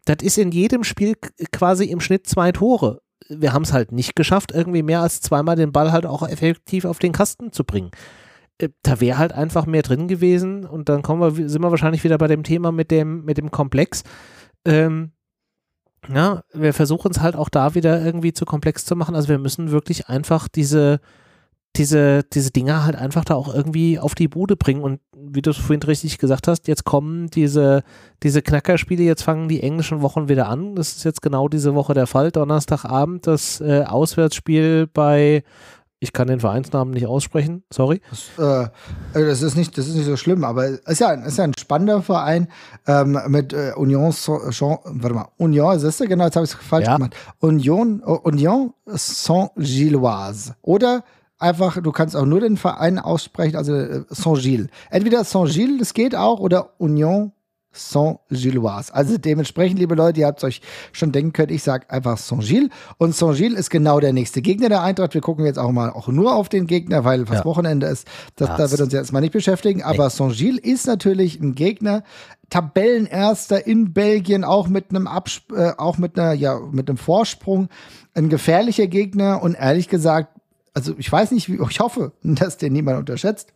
Das ist in jedem Spiel quasi im Schnitt zwei Tore. Wir haben es halt nicht geschafft, irgendwie mehr als zweimal den Ball halt auch effektiv auf den Kasten zu bringen. Äh, da wäre halt einfach mehr drin gewesen und dann kommen wir, sind wir wahrscheinlich wieder bei dem Thema mit dem, mit dem Komplex ähm, ja, wir versuchen es halt auch da wieder irgendwie zu komplex zu machen. Also wir müssen wirklich einfach diese, diese, diese Dinger halt einfach da auch irgendwie auf die Bude bringen. Und wie du es vorhin richtig gesagt hast, jetzt kommen diese, diese Knackerspiele, jetzt fangen die englischen Wochen wieder an. Das ist jetzt genau diese Woche der Fall. Donnerstagabend das äh, Auswärtsspiel bei ich kann den Vereinsnamen nicht aussprechen, sorry. Das, äh, das, ist, nicht, das ist nicht so schlimm, aber es ist ja, ist ja ein spannender Verein ähm, mit äh, Union, Saint, warte mal, Union, siehst du, genau, jetzt habe ich es falsch ja. gemacht. Union, Union Saint-Gilloise. Oder einfach, du kannst auch nur den Verein aussprechen, also äh, Saint-Gilles. Entweder Saint-Gilles, das geht auch, oder Union Saint-Gilloise. Also dementsprechend, liebe Leute, ihr habt es euch schon denken können, ich sage einfach Saint-Gilles. Und Saint-Gilles ist genau der nächste Gegner der Eintracht. Wir gucken jetzt auch mal auch nur auf den Gegner, weil was ja. Wochenende ist. Das, da wird uns jetzt mal nicht beschäftigen. Aber Saint-Gilles ist natürlich ein Gegner, Tabellenerster in Belgien, auch mit einem Absp äh, auch mit einer, ja, mit einem Vorsprung. Ein gefährlicher Gegner und ehrlich gesagt, also ich weiß nicht, wie, <laughs> ich hoffe, dass den niemand unterschätzt.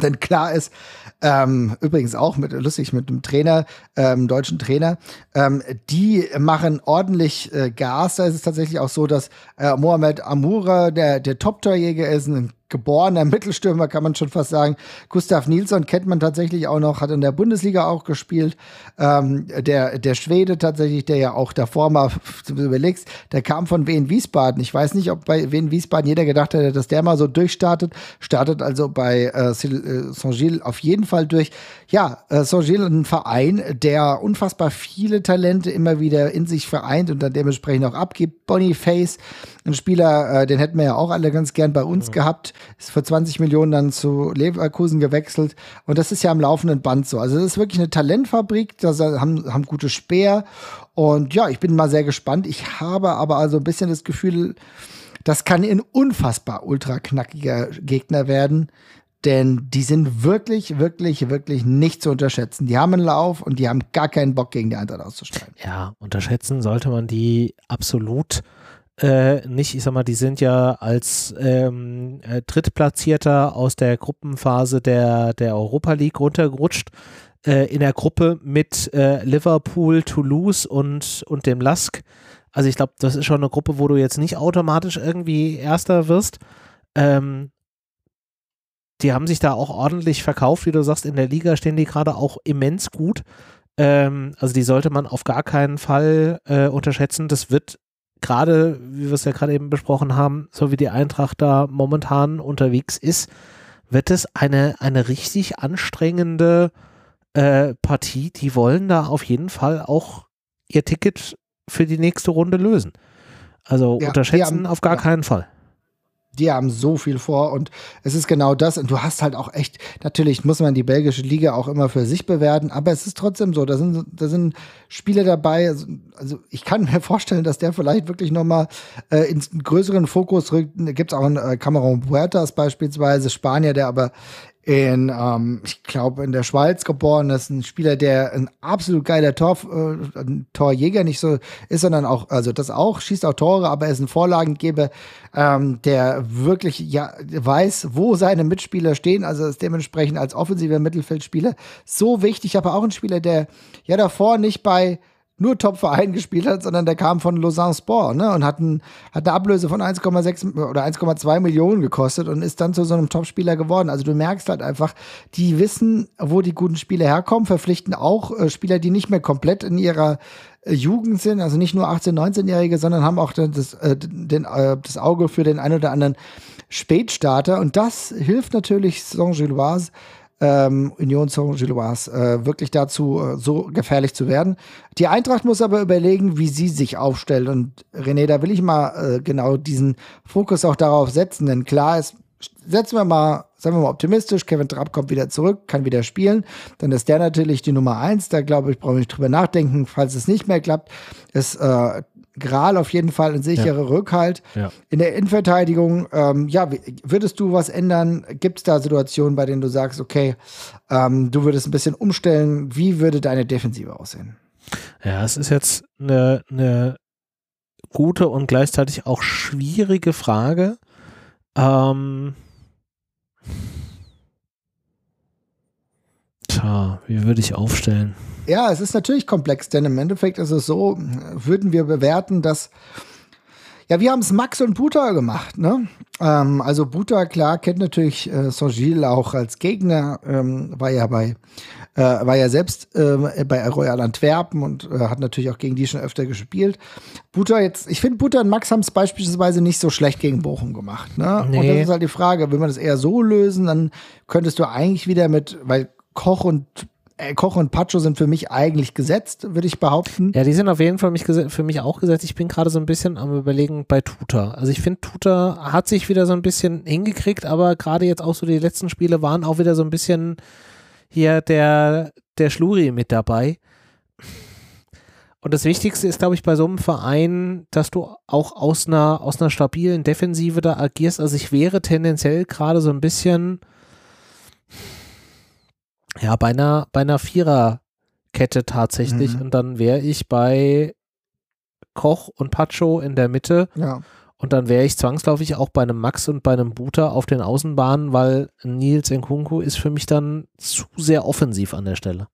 Denn klar ist, ähm, übrigens auch mit lustig mit einem Trainer, ähm, deutschen Trainer, ähm, die machen ordentlich äh, Gas. Da ist es tatsächlich auch so, dass äh, Mohamed Amoura, der, der Top-Torjäger ist, ein geborener <laughs> Mittelstürmer, kann man schon fast sagen. Gustav Nilsson kennt man tatsächlich auch noch, hat in der Bundesliga auch gespielt. Ähm, der, der Schwede tatsächlich, der ja auch davor mal, <laughs> überlegst, der kam von Wien Wiesbaden. Ich weiß nicht, ob bei Wien Wiesbaden jeder gedacht hätte, dass der mal so durchstartet. Startet also bei äh, äh Saint-Gilles auf jeden Fall durch. Ja, äh, Saint-Gilles ein Verein, der unfassbar viele Talente immer wieder in sich vereint und dann dementsprechend auch abgibt. Boniface, ein Spieler, äh, den hätten wir ja auch alle ganz gern bei uns mhm. gehabt ist für 20 Millionen dann zu Leverkusen gewechselt. Und das ist ja am laufenden Band so. Also das ist wirklich eine Talentfabrik, da haben, haben gute Speer. Und ja, ich bin mal sehr gespannt. Ich habe aber also ein bisschen das Gefühl, das kann ein unfassbar ultra knackiger Gegner werden. Denn die sind wirklich, wirklich, wirklich nicht zu unterschätzen. Die haben einen Lauf und die haben gar keinen Bock, gegen die Eintracht auszusteigen. Ja, unterschätzen sollte man die absolut äh, nicht, ich sag mal, die sind ja als ähm, äh, Drittplatzierter aus der Gruppenphase der, der Europa League runtergerutscht. Äh, in der Gruppe mit äh, Liverpool, Toulouse und, und dem Lask. Also ich glaube, das ist schon eine Gruppe, wo du jetzt nicht automatisch irgendwie Erster wirst. Ähm, die haben sich da auch ordentlich verkauft, wie du sagst, in der Liga stehen die gerade auch immens gut. Ähm, also die sollte man auf gar keinen Fall äh, unterschätzen. Das wird gerade, wie wir es ja gerade eben besprochen haben, so wie die Eintracht da momentan unterwegs ist, wird es eine, eine richtig anstrengende äh, Partie. Die wollen da auf jeden Fall auch ihr Ticket für die nächste Runde lösen. Also ja, unterschätzen haben, auf gar ja. keinen Fall. Die haben so viel vor und es ist genau das. Und du hast halt auch echt, natürlich muss man die belgische Liga auch immer für sich bewerten, aber es ist trotzdem so, da sind, da sind Spiele dabei. Also, also ich kann mir <laughs> vorstellen, dass der vielleicht wirklich nochmal äh, ins größeren Fokus rückt. Gibt es auch einen äh, Cameron Puertas beispielsweise, Spanier, der aber in, ähm, ich glaube, in der Schweiz geboren. Ist, ein Spieler, der ein absolut geiler Tor, äh, Torjäger nicht so ist, sondern auch, also das auch, schießt auch Tore, aber er ist ein Vorlagengeber, ähm, der wirklich ja weiß, wo seine Mitspieler stehen, also ist dementsprechend als offensiver Mittelfeldspieler so wichtig, aber auch ein Spieler, der ja davor nicht bei nur Top-Verein gespielt hat, sondern der kam von Lausanne Sport ne, und hat, ein, hat eine Ablöse von 1,6 oder 1,2 Millionen gekostet und ist dann zu so einem Top-Spieler geworden. Also du merkst halt einfach, die wissen, wo die guten Spieler herkommen, verpflichten auch äh, Spieler, die nicht mehr komplett in ihrer äh, Jugend sind, also nicht nur 18-, 19-Jährige, sondern haben auch das, äh, den, äh, das Auge für den ein oder anderen Spätstarter. Und das hilft natürlich Saint-Gilloise ähm, Union Saint-Gilloise äh, wirklich dazu, äh, so gefährlich zu werden. Die Eintracht muss aber überlegen, wie sie sich aufstellt. Und René, da will ich mal äh, genau diesen Fokus auch darauf setzen, denn klar ist, setzen wir mal, sagen wir mal optimistisch, Kevin Trapp kommt wieder zurück, kann wieder spielen, dann ist der natürlich die Nummer eins, da glaube ich, brauche ich nicht drüber nachdenken, falls es nicht mehr klappt, ist äh, Gral auf jeden Fall ein sicherer ja. Rückhalt. Ja. In der Innenverteidigung, ähm, ja, würdest du was ändern? Gibt es da Situationen, bei denen du sagst, okay, ähm, du würdest ein bisschen umstellen? Wie würde deine Defensive aussehen? Ja, es ist jetzt eine, eine gute und gleichzeitig auch schwierige Frage. Ähm, tja, wie würde ich aufstellen? Ja, es ist natürlich komplex, denn im Endeffekt ist es so, würden wir bewerten, dass ja, wir haben es Max und Buta gemacht, ne? Ähm, also Buta, klar, kennt natürlich äh, Songil auch als Gegner, ähm, war ja bei, äh, war ja selbst äh, bei Royal Antwerpen und äh, hat natürlich auch gegen die schon öfter gespielt. Buta jetzt, ich finde, Buta und Max haben es beispielsweise nicht so schlecht gegen Bochum gemacht, ne? Nee. Und das ist halt die Frage, wenn wir das eher so lösen, dann könntest du eigentlich wieder mit, weil Koch und äh, Koch und Pacho sind für mich eigentlich gesetzt, würde ich behaupten. Ja, die sind auf jeden Fall für mich, für mich auch gesetzt. Ich bin gerade so ein bisschen am überlegen bei Tuta. Also ich finde, Tuta hat sich wieder so ein bisschen hingekriegt, aber gerade jetzt auch so die letzten Spiele waren auch wieder so ein bisschen hier der, der Schluri mit dabei. Und das Wichtigste ist, glaube ich, bei so einem Verein, dass du auch aus einer, aus einer stabilen Defensive da agierst. Also ich wäre tendenziell gerade so ein bisschen ja, bei einer, bei einer Viererkette tatsächlich. Mhm. Und dann wäre ich bei Koch und Pacho in der Mitte. Ja. Und dann wäre ich zwangsläufig auch bei einem Max und bei einem Buta auf den Außenbahnen, weil Nils Nkunku ist für mich dann zu sehr offensiv an der Stelle.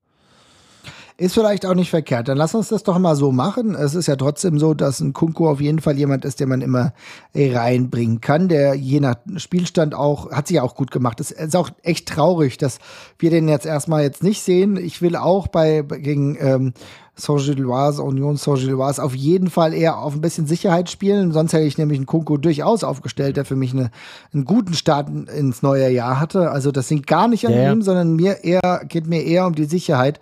Ist vielleicht auch nicht verkehrt. Dann lass uns das doch mal so machen. Es ist ja trotzdem so, dass ein Kunku auf jeden Fall jemand ist, den man immer reinbringen kann, der je nach Spielstand auch, hat sich ja auch gut gemacht. Es ist auch echt traurig, dass wir den jetzt erstmal jetzt nicht sehen. Ich will auch bei, gegen, ähm, Saint-Gilloise, Union Saint-Gilloise auf jeden Fall eher auf ein bisschen Sicherheit spielen. Sonst hätte ich nämlich einen Kunku durchaus aufgestellt, der für mich eine, einen guten Start ins neue Jahr hatte. Also das liegt gar nicht an ja, ihm, sondern mir eher, geht mir eher um die Sicherheit.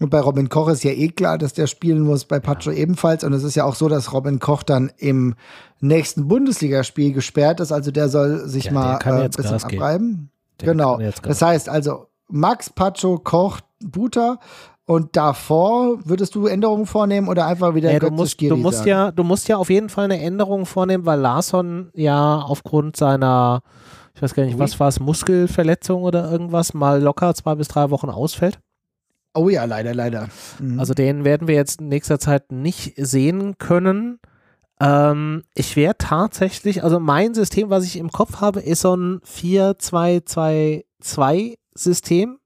Und bei Robin Koch ist ja eh klar, dass der spielen muss, bei Pacho ebenfalls. Und es ist ja auch so, dass Robin Koch dann im nächsten Bundesligaspiel gesperrt ist. Also der soll sich ja, mal äh, ein bisschen abreiben. Genau. Das heißt also Max, Pacho, Koch, Buta. Und davor würdest du Änderungen vornehmen oder einfach wieder ja, du musst, du musst ja Du musst ja auf jeden Fall eine Änderung vornehmen, weil Larsson ja aufgrund seiner, ich weiß gar nicht, was war es, Muskelverletzung oder irgendwas, mal locker zwei bis drei Wochen ausfällt. Oh ja, leider, leider. Mhm. Also den werden wir jetzt in nächster Zeit nicht sehen können. Ähm, ich wäre tatsächlich, also mein System, was ich im Kopf habe, ist so ein 4-2-2-2-System.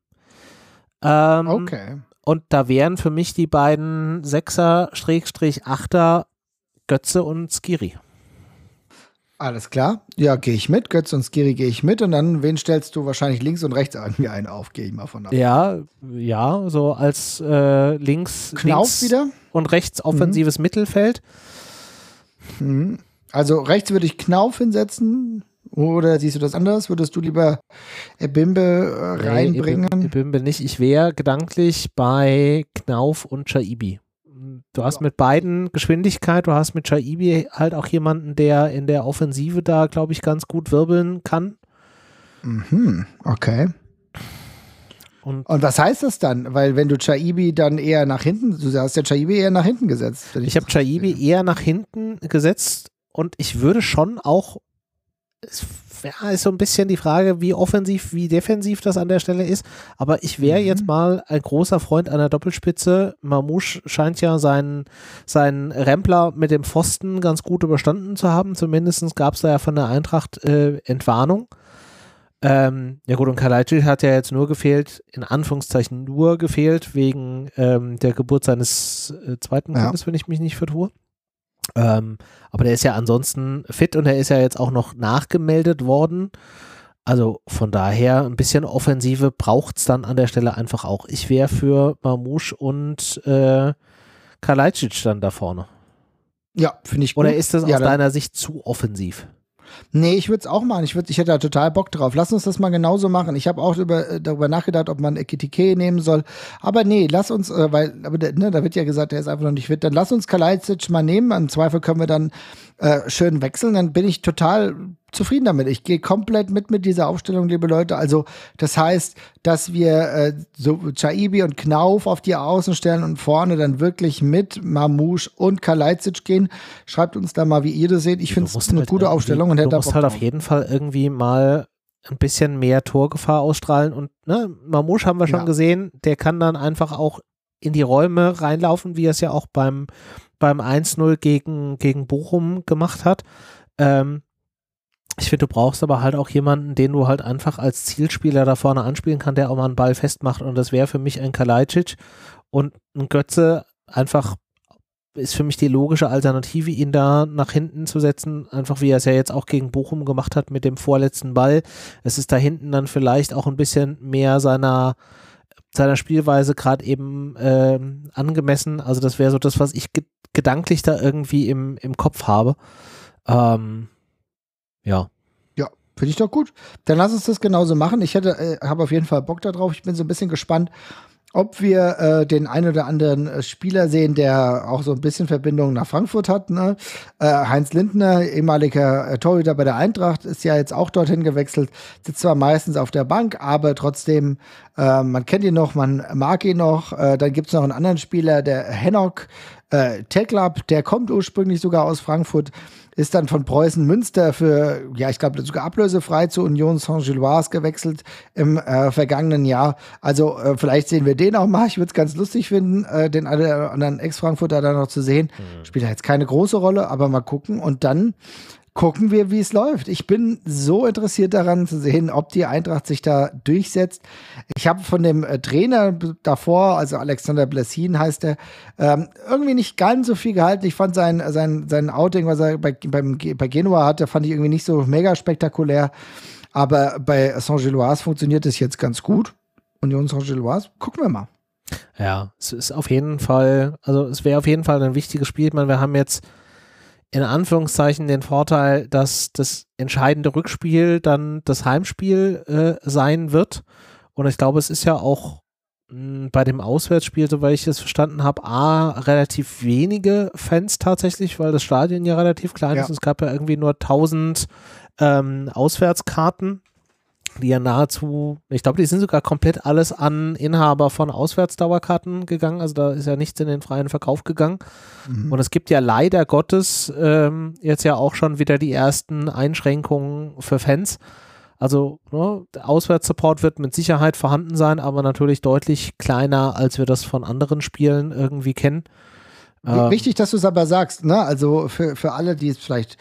Ähm, okay. Und da wären für mich die beiden Sechser-Achter Götze und Skiri. Alles klar. Ja, gehe ich mit. Götz und Skiri gehe ich mit. Und dann, wen stellst du wahrscheinlich links und rechts irgendwie einen auf? Gehe ich mal von aus. Ja, ja, so als äh, links, Knauf links wieder? und rechts offensives mhm. Mittelfeld. Mhm. Also rechts würde ich Knauf hinsetzen. Oder siehst du das anders? Würdest du lieber Ebimbe äh, reinbringen? Nee, Ebimbe nicht. Ich wäre gedanklich bei Knauf und Chaibi. Du hast mit beiden Geschwindigkeit, du hast mit Shaibi halt auch jemanden, der in der Offensive da, glaube ich, ganz gut wirbeln kann. Mhm, okay. Und, und, was heißt das dann? Weil wenn du Chaibi dann eher nach hinten, du hast ja Chaibi eher nach hinten gesetzt. Ich, ich habe Chaibi eher nach hinten gesetzt und ich würde schon auch, es ja, ist so ein bisschen die Frage, wie offensiv, wie defensiv das an der Stelle ist. Aber ich wäre mhm. jetzt mal ein großer Freund einer Doppelspitze. Mamouche scheint ja seinen, seinen Rempler mit dem Pfosten ganz gut überstanden zu haben. Zumindest gab es da ja von der Eintracht äh, Entwarnung. Ähm, ja gut, und Kalajdzic hat ja jetzt nur gefehlt, in Anführungszeichen nur gefehlt, wegen ähm, der Geburt seines äh, zweiten ja. Kindes, wenn ich mich nicht vertue. Ähm, aber der ist ja ansonsten fit und er ist ja jetzt auch noch nachgemeldet worden. Also von daher ein bisschen Offensive braucht es dann an der Stelle einfach auch. Ich wäre für Mamouche und äh, Kalajdzic dann da vorne. Ja, finde ich gut. Oder ist das ja, aus deiner Sicht zu offensiv? Nee, ich würde es auch machen. Ich, würd, ich hätte da total Bock drauf. Lass uns das mal genauso machen. Ich habe auch über, äh, darüber nachgedacht, ob man Ekitike nehmen soll. Aber nee, lass uns, äh, weil, aber ne, da wird ja gesagt, der ist einfach noch nicht fit. Dann lass uns Kalajdzic mal nehmen. Im Zweifel können wir dann äh, schön wechseln. Dann bin ich total zufrieden damit. Ich gehe komplett mit mit dieser Aufstellung, liebe Leute. Also das heißt, dass wir äh, so Chaibi und Knauf auf die Außen stellen und vorne dann wirklich mit Mamouche und Kalajdzic gehen. Schreibt uns da mal, wie ihr das seht. Ich finde es eine halt gute Aufstellung. Und du musst halt auf jeden Fall irgendwie mal ein bisschen mehr Torgefahr ausstrahlen und ne, Mamouche haben wir schon ja. gesehen, der kann dann einfach auch in die Räume reinlaufen, wie er es ja auch beim, beim 1-0 gegen, gegen Bochum gemacht hat. Ähm, ich finde, du brauchst aber halt auch jemanden, den du halt einfach als Zielspieler da vorne anspielen kann, der auch mal einen Ball festmacht. Und das wäre für mich ein Kalajdzic und ein Götze einfach ist für mich die logische Alternative, ihn da nach hinten zu setzen, einfach wie er es ja jetzt auch gegen Bochum gemacht hat mit dem vorletzten Ball. Es ist da hinten dann vielleicht auch ein bisschen mehr seiner, seiner Spielweise gerade eben äh, angemessen. Also das wäre so das, was ich ge gedanklich da irgendwie im, im Kopf habe. Ähm, ja. Ja, finde ich doch gut. Dann lass uns das genauso machen. Ich hätte, äh, habe auf jeden Fall Bock darauf. Ich bin so ein bisschen gespannt, ob wir äh, den einen oder anderen äh, Spieler sehen, der auch so ein bisschen Verbindung nach Frankfurt hat. Ne? Äh, Heinz Lindner, ehemaliger äh, Torhüter bei der Eintracht, ist ja jetzt auch dorthin gewechselt, sitzt zwar meistens auf der Bank, aber trotzdem, äh, man kennt ihn noch, man mag ihn noch. Äh, dann gibt es noch einen anderen Spieler, der Hennock äh, Teklab, der kommt ursprünglich sogar aus Frankfurt ist dann von Preußen Münster für, ja, ich glaube, sogar ablösefrei zu Union Saint-Gilloise gewechselt im äh, vergangenen Jahr. Also äh, vielleicht sehen wir den auch mal. Ich würde es ganz lustig finden, äh, den anderen Ex-Frankfurter da noch zu sehen. Mhm. Spielt ja jetzt keine große Rolle, aber mal gucken. Und dann gucken wir, wie es läuft. Ich bin so interessiert daran zu sehen, ob die Eintracht sich da durchsetzt. Ich habe von dem äh, Trainer davor, also Alexander Blessin heißt er, ähm, irgendwie nicht ganz so viel gehalten. Ich fand sein, sein, sein Outing, was er bei, beim, bei Genua hatte, fand ich irgendwie nicht so mega spektakulär. Aber bei Saint-Gilloise funktioniert es jetzt ganz gut. Union Saint-Gilloise, gucken wir mal. Ja, es ist auf jeden Fall, also es wäre auf jeden Fall ein wichtiges Spiel. Ich meine, wir haben jetzt in Anführungszeichen den Vorteil, dass das entscheidende Rückspiel dann das Heimspiel äh, sein wird. Und ich glaube, es ist ja auch mh, hm, bei dem Auswärtsspiel, soweit ich es verstanden habe, A, relativ wenige Fans tatsächlich, weil das Stadion ja relativ klein ja. ist. Es gab ja irgendwie nur 1000 ähm, Auswärtskarten die ja nahezu, ich glaube, die sind sogar komplett alles an Inhaber von Auswärtsdauerkarten gegangen. Also da ist ja nichts in den freien Verkauf gegangen. Mhm. Und es gibt ja leider Gottes ähm, jetzt ja auch schon wieder die ersten Einschränkungen für Fans. Also ne, Auswärtssupport wird mit Sicherheit vorhanden sein, aber natürlich deutlich kleiner, als wir das von anderen Spielen irgendwie kennen. Wichtig, dass du es aber sagst, ne? Also für, für alle, die es vielleicht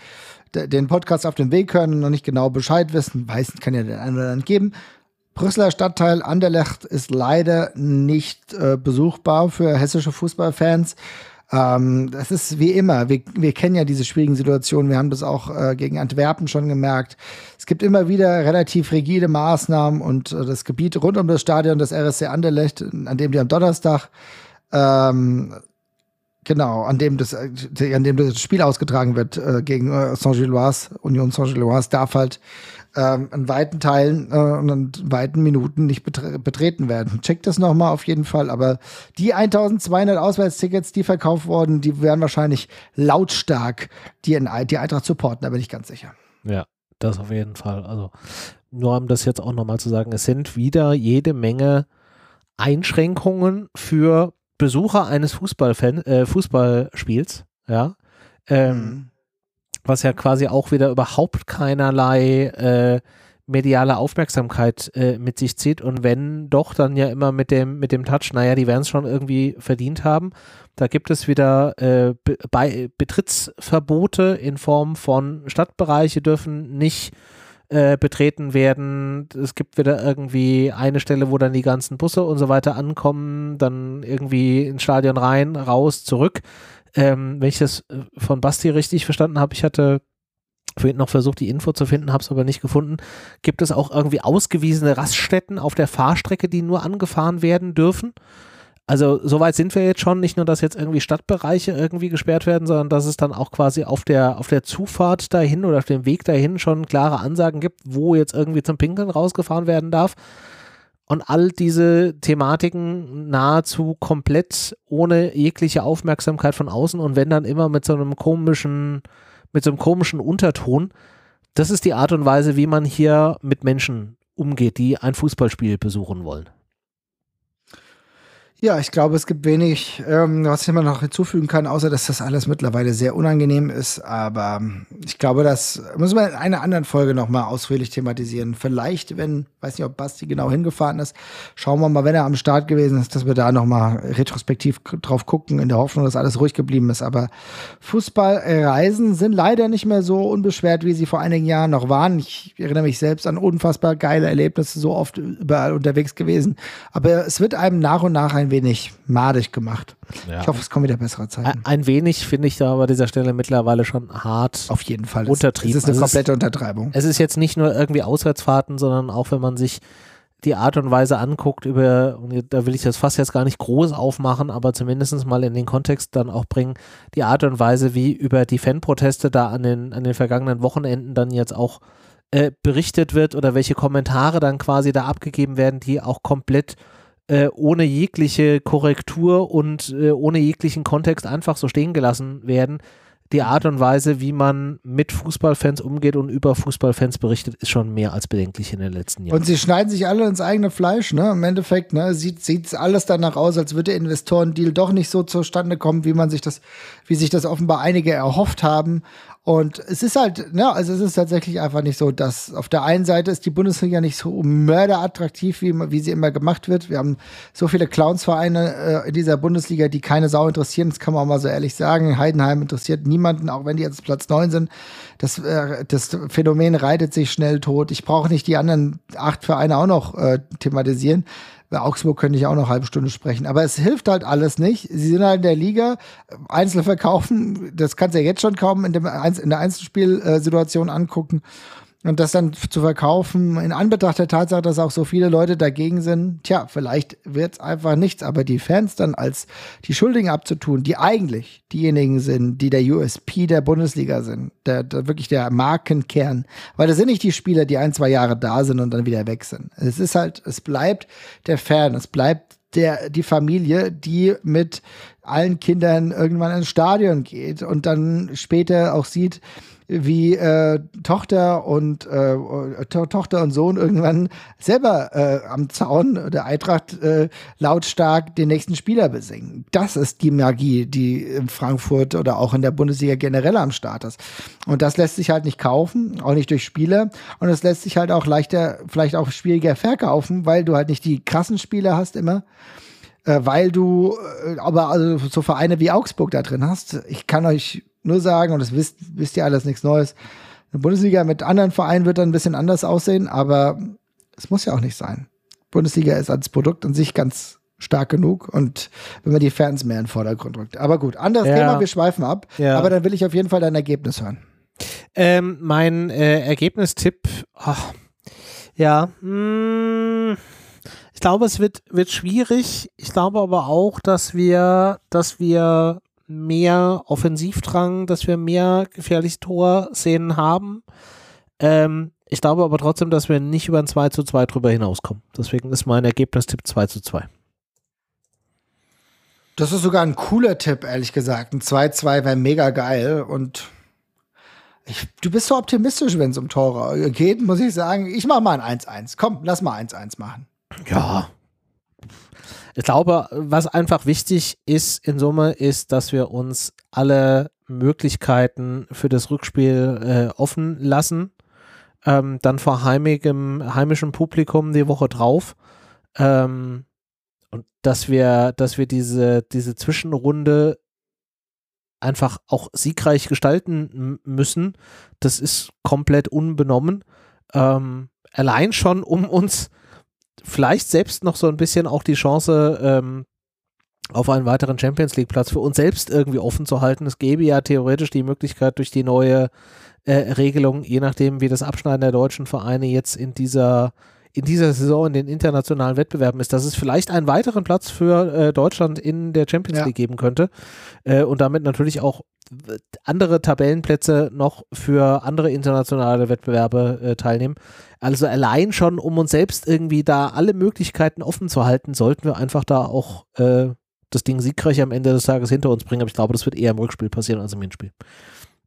den Podcast auf dem Weg hören und noch nicht genau Bescheid wissen, weiß, kann ja den einen oder anderen geben. Brüsseler Stadtteil Anderlecht ist leider nicht äh, besuchbar für hessische Fußballfans. Ähm, das ist wie immer. Wir, wir kennen ja diese schwierigen Situationen. Wir haben das auch äh, gegen Antwerpen schon gemerkt. Es gibt immer wieder relativ rigide Maßnahmen und äh, das Gebiet rund um das Stadion des RSC Anderlecht, an dem die am Donnerstag ähm, Genau, an dem das, äh, an dem das Spiel ausgetragen wird äh, gegen äh, Saint-Gilloise, Union Saint-Gilloise, darf halt ähm, in weiten Teilen äh, und in weiten Minuten nicht betre betreten werden. Checkt das nochmal auf jeden Fall. Aber die 1200 Auswärtstickets, die verkauft wurden, die werden wahrscheinlich lautstark die, die Eintracht supporten, da bin ich ganz sicher. Ja, das auf jeden Fall. Also nur um das jetzt auch nochmal zu sagen, es sind wieder jede Menge Einschränkungen für Besucher eines Fußballfan, äh, Fußballspiels, ja, ähm, mhm. was ja quasi auch wieder überhaupt keinerlei äh, mediale Aufmerksamkeit äh, mit sich zieht und wenn doch, dann ja immer mit dem, mit dem Touch, naja, die werden es schon irgendwie verdient haben. Da gibt es wieder äh, Be Betrittsverbote in Form von Stadtbereiche dürfen nicht äh, betreten werden. Es gibt wieder irgendwie eine Stelle, wo dann die ganzen Busse und so weiter ankommen, dann irgendwie ins Stadion rein, raus, zurück. Ähm, wenn ich das äh, von Basti richtig verstanden habe, ich hatte vorhin noch versucht, die Info zu finden, habe es aber nicht gefunden. Gibt es auch irgendwie ausgewiesene Raststätten auf der Fahrstrecke, die nur angefahren werden dürfen? Also soweit sind wir jetzt schon, nicht nur, dass jetzt irgendwie Stadtbereiche irgendwie gesperrt werden, sondern dass es dann auch quasi auf der, auf der Zufahrt dahin oder auf dem Weg dahin schon klare Ansagen gibt, wo jetzt irgendwie zum Pinkeln rausgefahren werden darf. Und all diese Thematiken nahezu komplett ohne jegliche Aufmerksamkeit von außen und wenn dann immer mit so einem komischen, mit so einem komischen Unterton. Das ist die Art und Weise, wie man hier mit Menschen umgeht, die ein Fußballspiel besuchen wollen. Ja, ich glaube, es gibt wenig, ähm, was ich immer noch hinzufügen kann, außer dass das alles mittlerweile sehr unangenehm ist. Aber ich glaube, das müssen wir in einer anderen Folge nochmal ausführlich thematisieren. Vielleicht, wenn, weiß nicht, ob Basti genau hingefahren ist, schauen wir mal, wenn er am Start gewesen ist, dass wir da nochmal retrospektiv drauf gucken, in der Hoffnung, dass alles ruhig geblieben ist. Aber Fußballreisen sind leider nicht mehr so unbeschwert, wie sie vor einigen Jahren noch waren. Ich erinnere mich selbst an unfassbar geile Erlebnisse, so oft überall unterwegs gewesen. Aber es wird einem nach und nach ein wenig madig gemacht. Ja. Ich hoffe, es kommen wieder bessere Zeiten. Ein, wenig finde ich da aber dieser Stelle mittlerweile schon hart. Auf jeden Fall. Untertrieben. Es ist eine also komplette Untertreibung. Es ist jetzt nicht nur irgendwie Auswärtsfahrten, sondern auch wenn man sich die Art und Weise anguckt, über, da will ich das fast jetzt gar nicht groß aufmachen, aber zumindest mal in den Kontext dann auch bringen, die Art und Weise, wie über die Fanproteste da an den, an den vergangenen Wochenenden dann jetzt auch äh, berichtet wird oder welche Kommentare dann quasi da abgegeben werden, die auch komplett äh, ohne jegliche Korrektur und äh, ohne jeglichen Kontext einfach so stehen gelassen werden. Die Art und Weise, wie man mit Fußballfans umgeht und über Fußballfans berichtet, ist schon mehr als bedenklich in den letzten Jahren. Und sie schneiden sich alle ins eigene Fleisch, ne? Im Endeffekt, ne, sieht sieht alles danach aus, als würde der Investorendeal doch nicht so zustande kommen, wie man sich das, wie sich das offenbar einige erhofft haben. Und es ist halt, ne, also es ist tatsächlich einfach nicht so, dass auf der einen Seite ist die Bundesliga nicht so mörderattraktiv, wie, wie sie immer gemacht wird. Wir haben so viele Clownsvereine äh, in dieser Bundesliga, die keine Sau interessieren. Das kann man auch mal so ehrlich sagen. Heidenheim interessiert niemanden, auch wenn die jetzt Platz neun sind. Das, äh, das Phänomen reitet sich schnell tot. Ich brauche nicht die anderen acht Vereine auch noch äh, thematisieren. Bei Augsburg könnte ich auch noch eine halbe Stunde sprechen. Aber es hilft halt alles nicht. Sie sind halt in der Liga. Einzelverkaufen, das kannst du ja jetzt schon kaum in, dem, in der Einzelspielsituation angucken. Und das dann zu verkaufen, in Anbetracht der Tatsache, dass auch so viele Leute dagegen sind, tja, vielleicht wird es einfach nichts. Aber die Fans dann als die Schuldigen abzutun, die eigentlich diejenigen sind, die der USP der Bundesliga sind, der, der wirklich der Markenkern. Weil das sind nicht die Spieler, die ein, zwei Jahre da sind und dann wieder weg sind. Es ist halt, es bleibt der Fan, es bleibt der, die Familie, die mit allen Kindern irgendwann ins Stadion geht und dann später auch sieht, wie äh, Tochter und äh, to Tochter und Sohn irgendwann selber äh, am Zaun der Eintracht äh, lautstark den nächsten Spieler besingen. Das ist die Magie, die in Frankfurt oder auch in der Bundesliga generell am Start ist. Und das lässt sich halt nicht kaufen, auch nicht durch Spieler. Und es lässt sich halt auch leichter, vielleicht auch schwieriger verkaufen, weil du halt nicht die krassen Spieler hast immer äh, weil du äh, aber also so Vereine wie Augsburg da drin hast. Ich kann euch nur sagen, und das wisst, wisst ihr alles nichts Neues, eine Bundesliga mit anderen Vereinen wird dann ein bisschen anders aussehen, aber es muss ja auch nicht sein. Bundesliga ist als Produkt an sich ganz stark genug und wenn man die Fans mehr in den Vordergrund rückt. Aber gut, anderes ja. Thema, wir schweifen ab. Ja. Aber dann will ich auf jeden Fall dein Ergebnis hören. Ähm, mein äh, Ergebnistipp, ach, ja, mh, hm, ich glaube, es wird, wird schwierig. Ich glaube aber auch, dass wir, dass wir mehr Offensivdrang, dass wir mehr gefährliche Torszenen haben. Ähm, ich glaube aber trotzdem, dass wir nicht über ein 2 zu 2 drüber hinauskommen. Deswegen ist mein Ergebnistipp 2 zu 2. Das ist sogar ein cooler Tipp, ehrlich gesagt. Ein 2-2 wäre mega geil und ich, du bist so optimistisch, wenn es um Tore geht, muss ich sagen. Ich mache mal ein 1-1. Komm, lass mal 1-1 machen. Ja. Ich glaube, was einfach wichtig ist in Summe, ist, dass wir uns alle Möglichkeiten für das Rückspiel äh, offen lassen. Ähm, dann vor heimigem, heimischem Publikum die Woche drauf. Ähm, und dass wir, dass wir diese, diese Zwischenrunde einfach auch siegreich gestalten müssen, das ist komplett unbenommen. Ähm, allein schon, um uns vielleicht selbst noch so ein bisschen auch die Chance ähm, auf einen weiteren Champions League Platz für uns selbst irgendwie offen zu halten. Es gäbe ja theoretisch die Möglichkeit durch die neue äh, Regelung, je nachdem wie das Abschneiden der deutschen Vereine jetzt in dieser in dieser Saison in den internationalen Wettbewerben ist, dass es vielleicht einen weiteren Platz für äh, Deutschland in der Champions ja. League geben könnte äh, und damit natürlich auch andere Tabellenplätze noch für andere internationale Wettbewerbe äh, teilnehmen. Also allein schon, um uns selbst irgendwie da alle Möglichkeiten offen zu halten, sollten wir einfach da auch äh, das Ding siegreich am Ende des Tages hinter uns bringen. Aber ich glaube, das wird eher im Rückspiel passieren als im Hinspiel.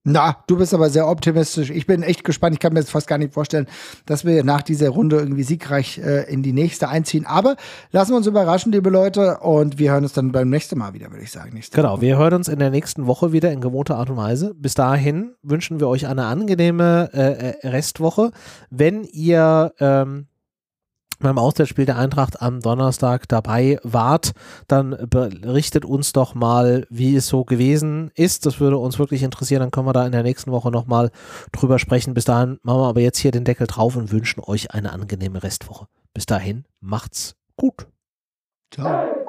Na, du bist aber sehr optimistisch. Ich bin echt gespannt. Ich kann mir jetzt fast gar nicht vorstellen, dass wir nach dieser Runde irgendwie siegreich äh, in die nächste einziehen. Aber lassen wir uns überraschen, liebe Leute. Und wir hören uns dann beim nächsten Mal wieder, würde ich sagen. Nächste genau, Woche. wir hören uns in der nächsten Woche wieder in gewohnter Art und Weise. Bis dahin wünschen wir euch eine angenehme äh, äh Restwoche. Wenn ihr ähm, beim Auswärtsspiel der Eintracht am Donnerstag dabei wart, dann berichtet uns doch mal, wie es so gewesen ist. Das würde uns wirklich interessieren. Dann können wir da in der nächsten Woche nochmal drüber sprechen. Bis dahin machen wir aber jetzt hier den Deckel drauf und wünschen euch eine angenehme Restwoche. Bis dahin, macht's gut. Ciao.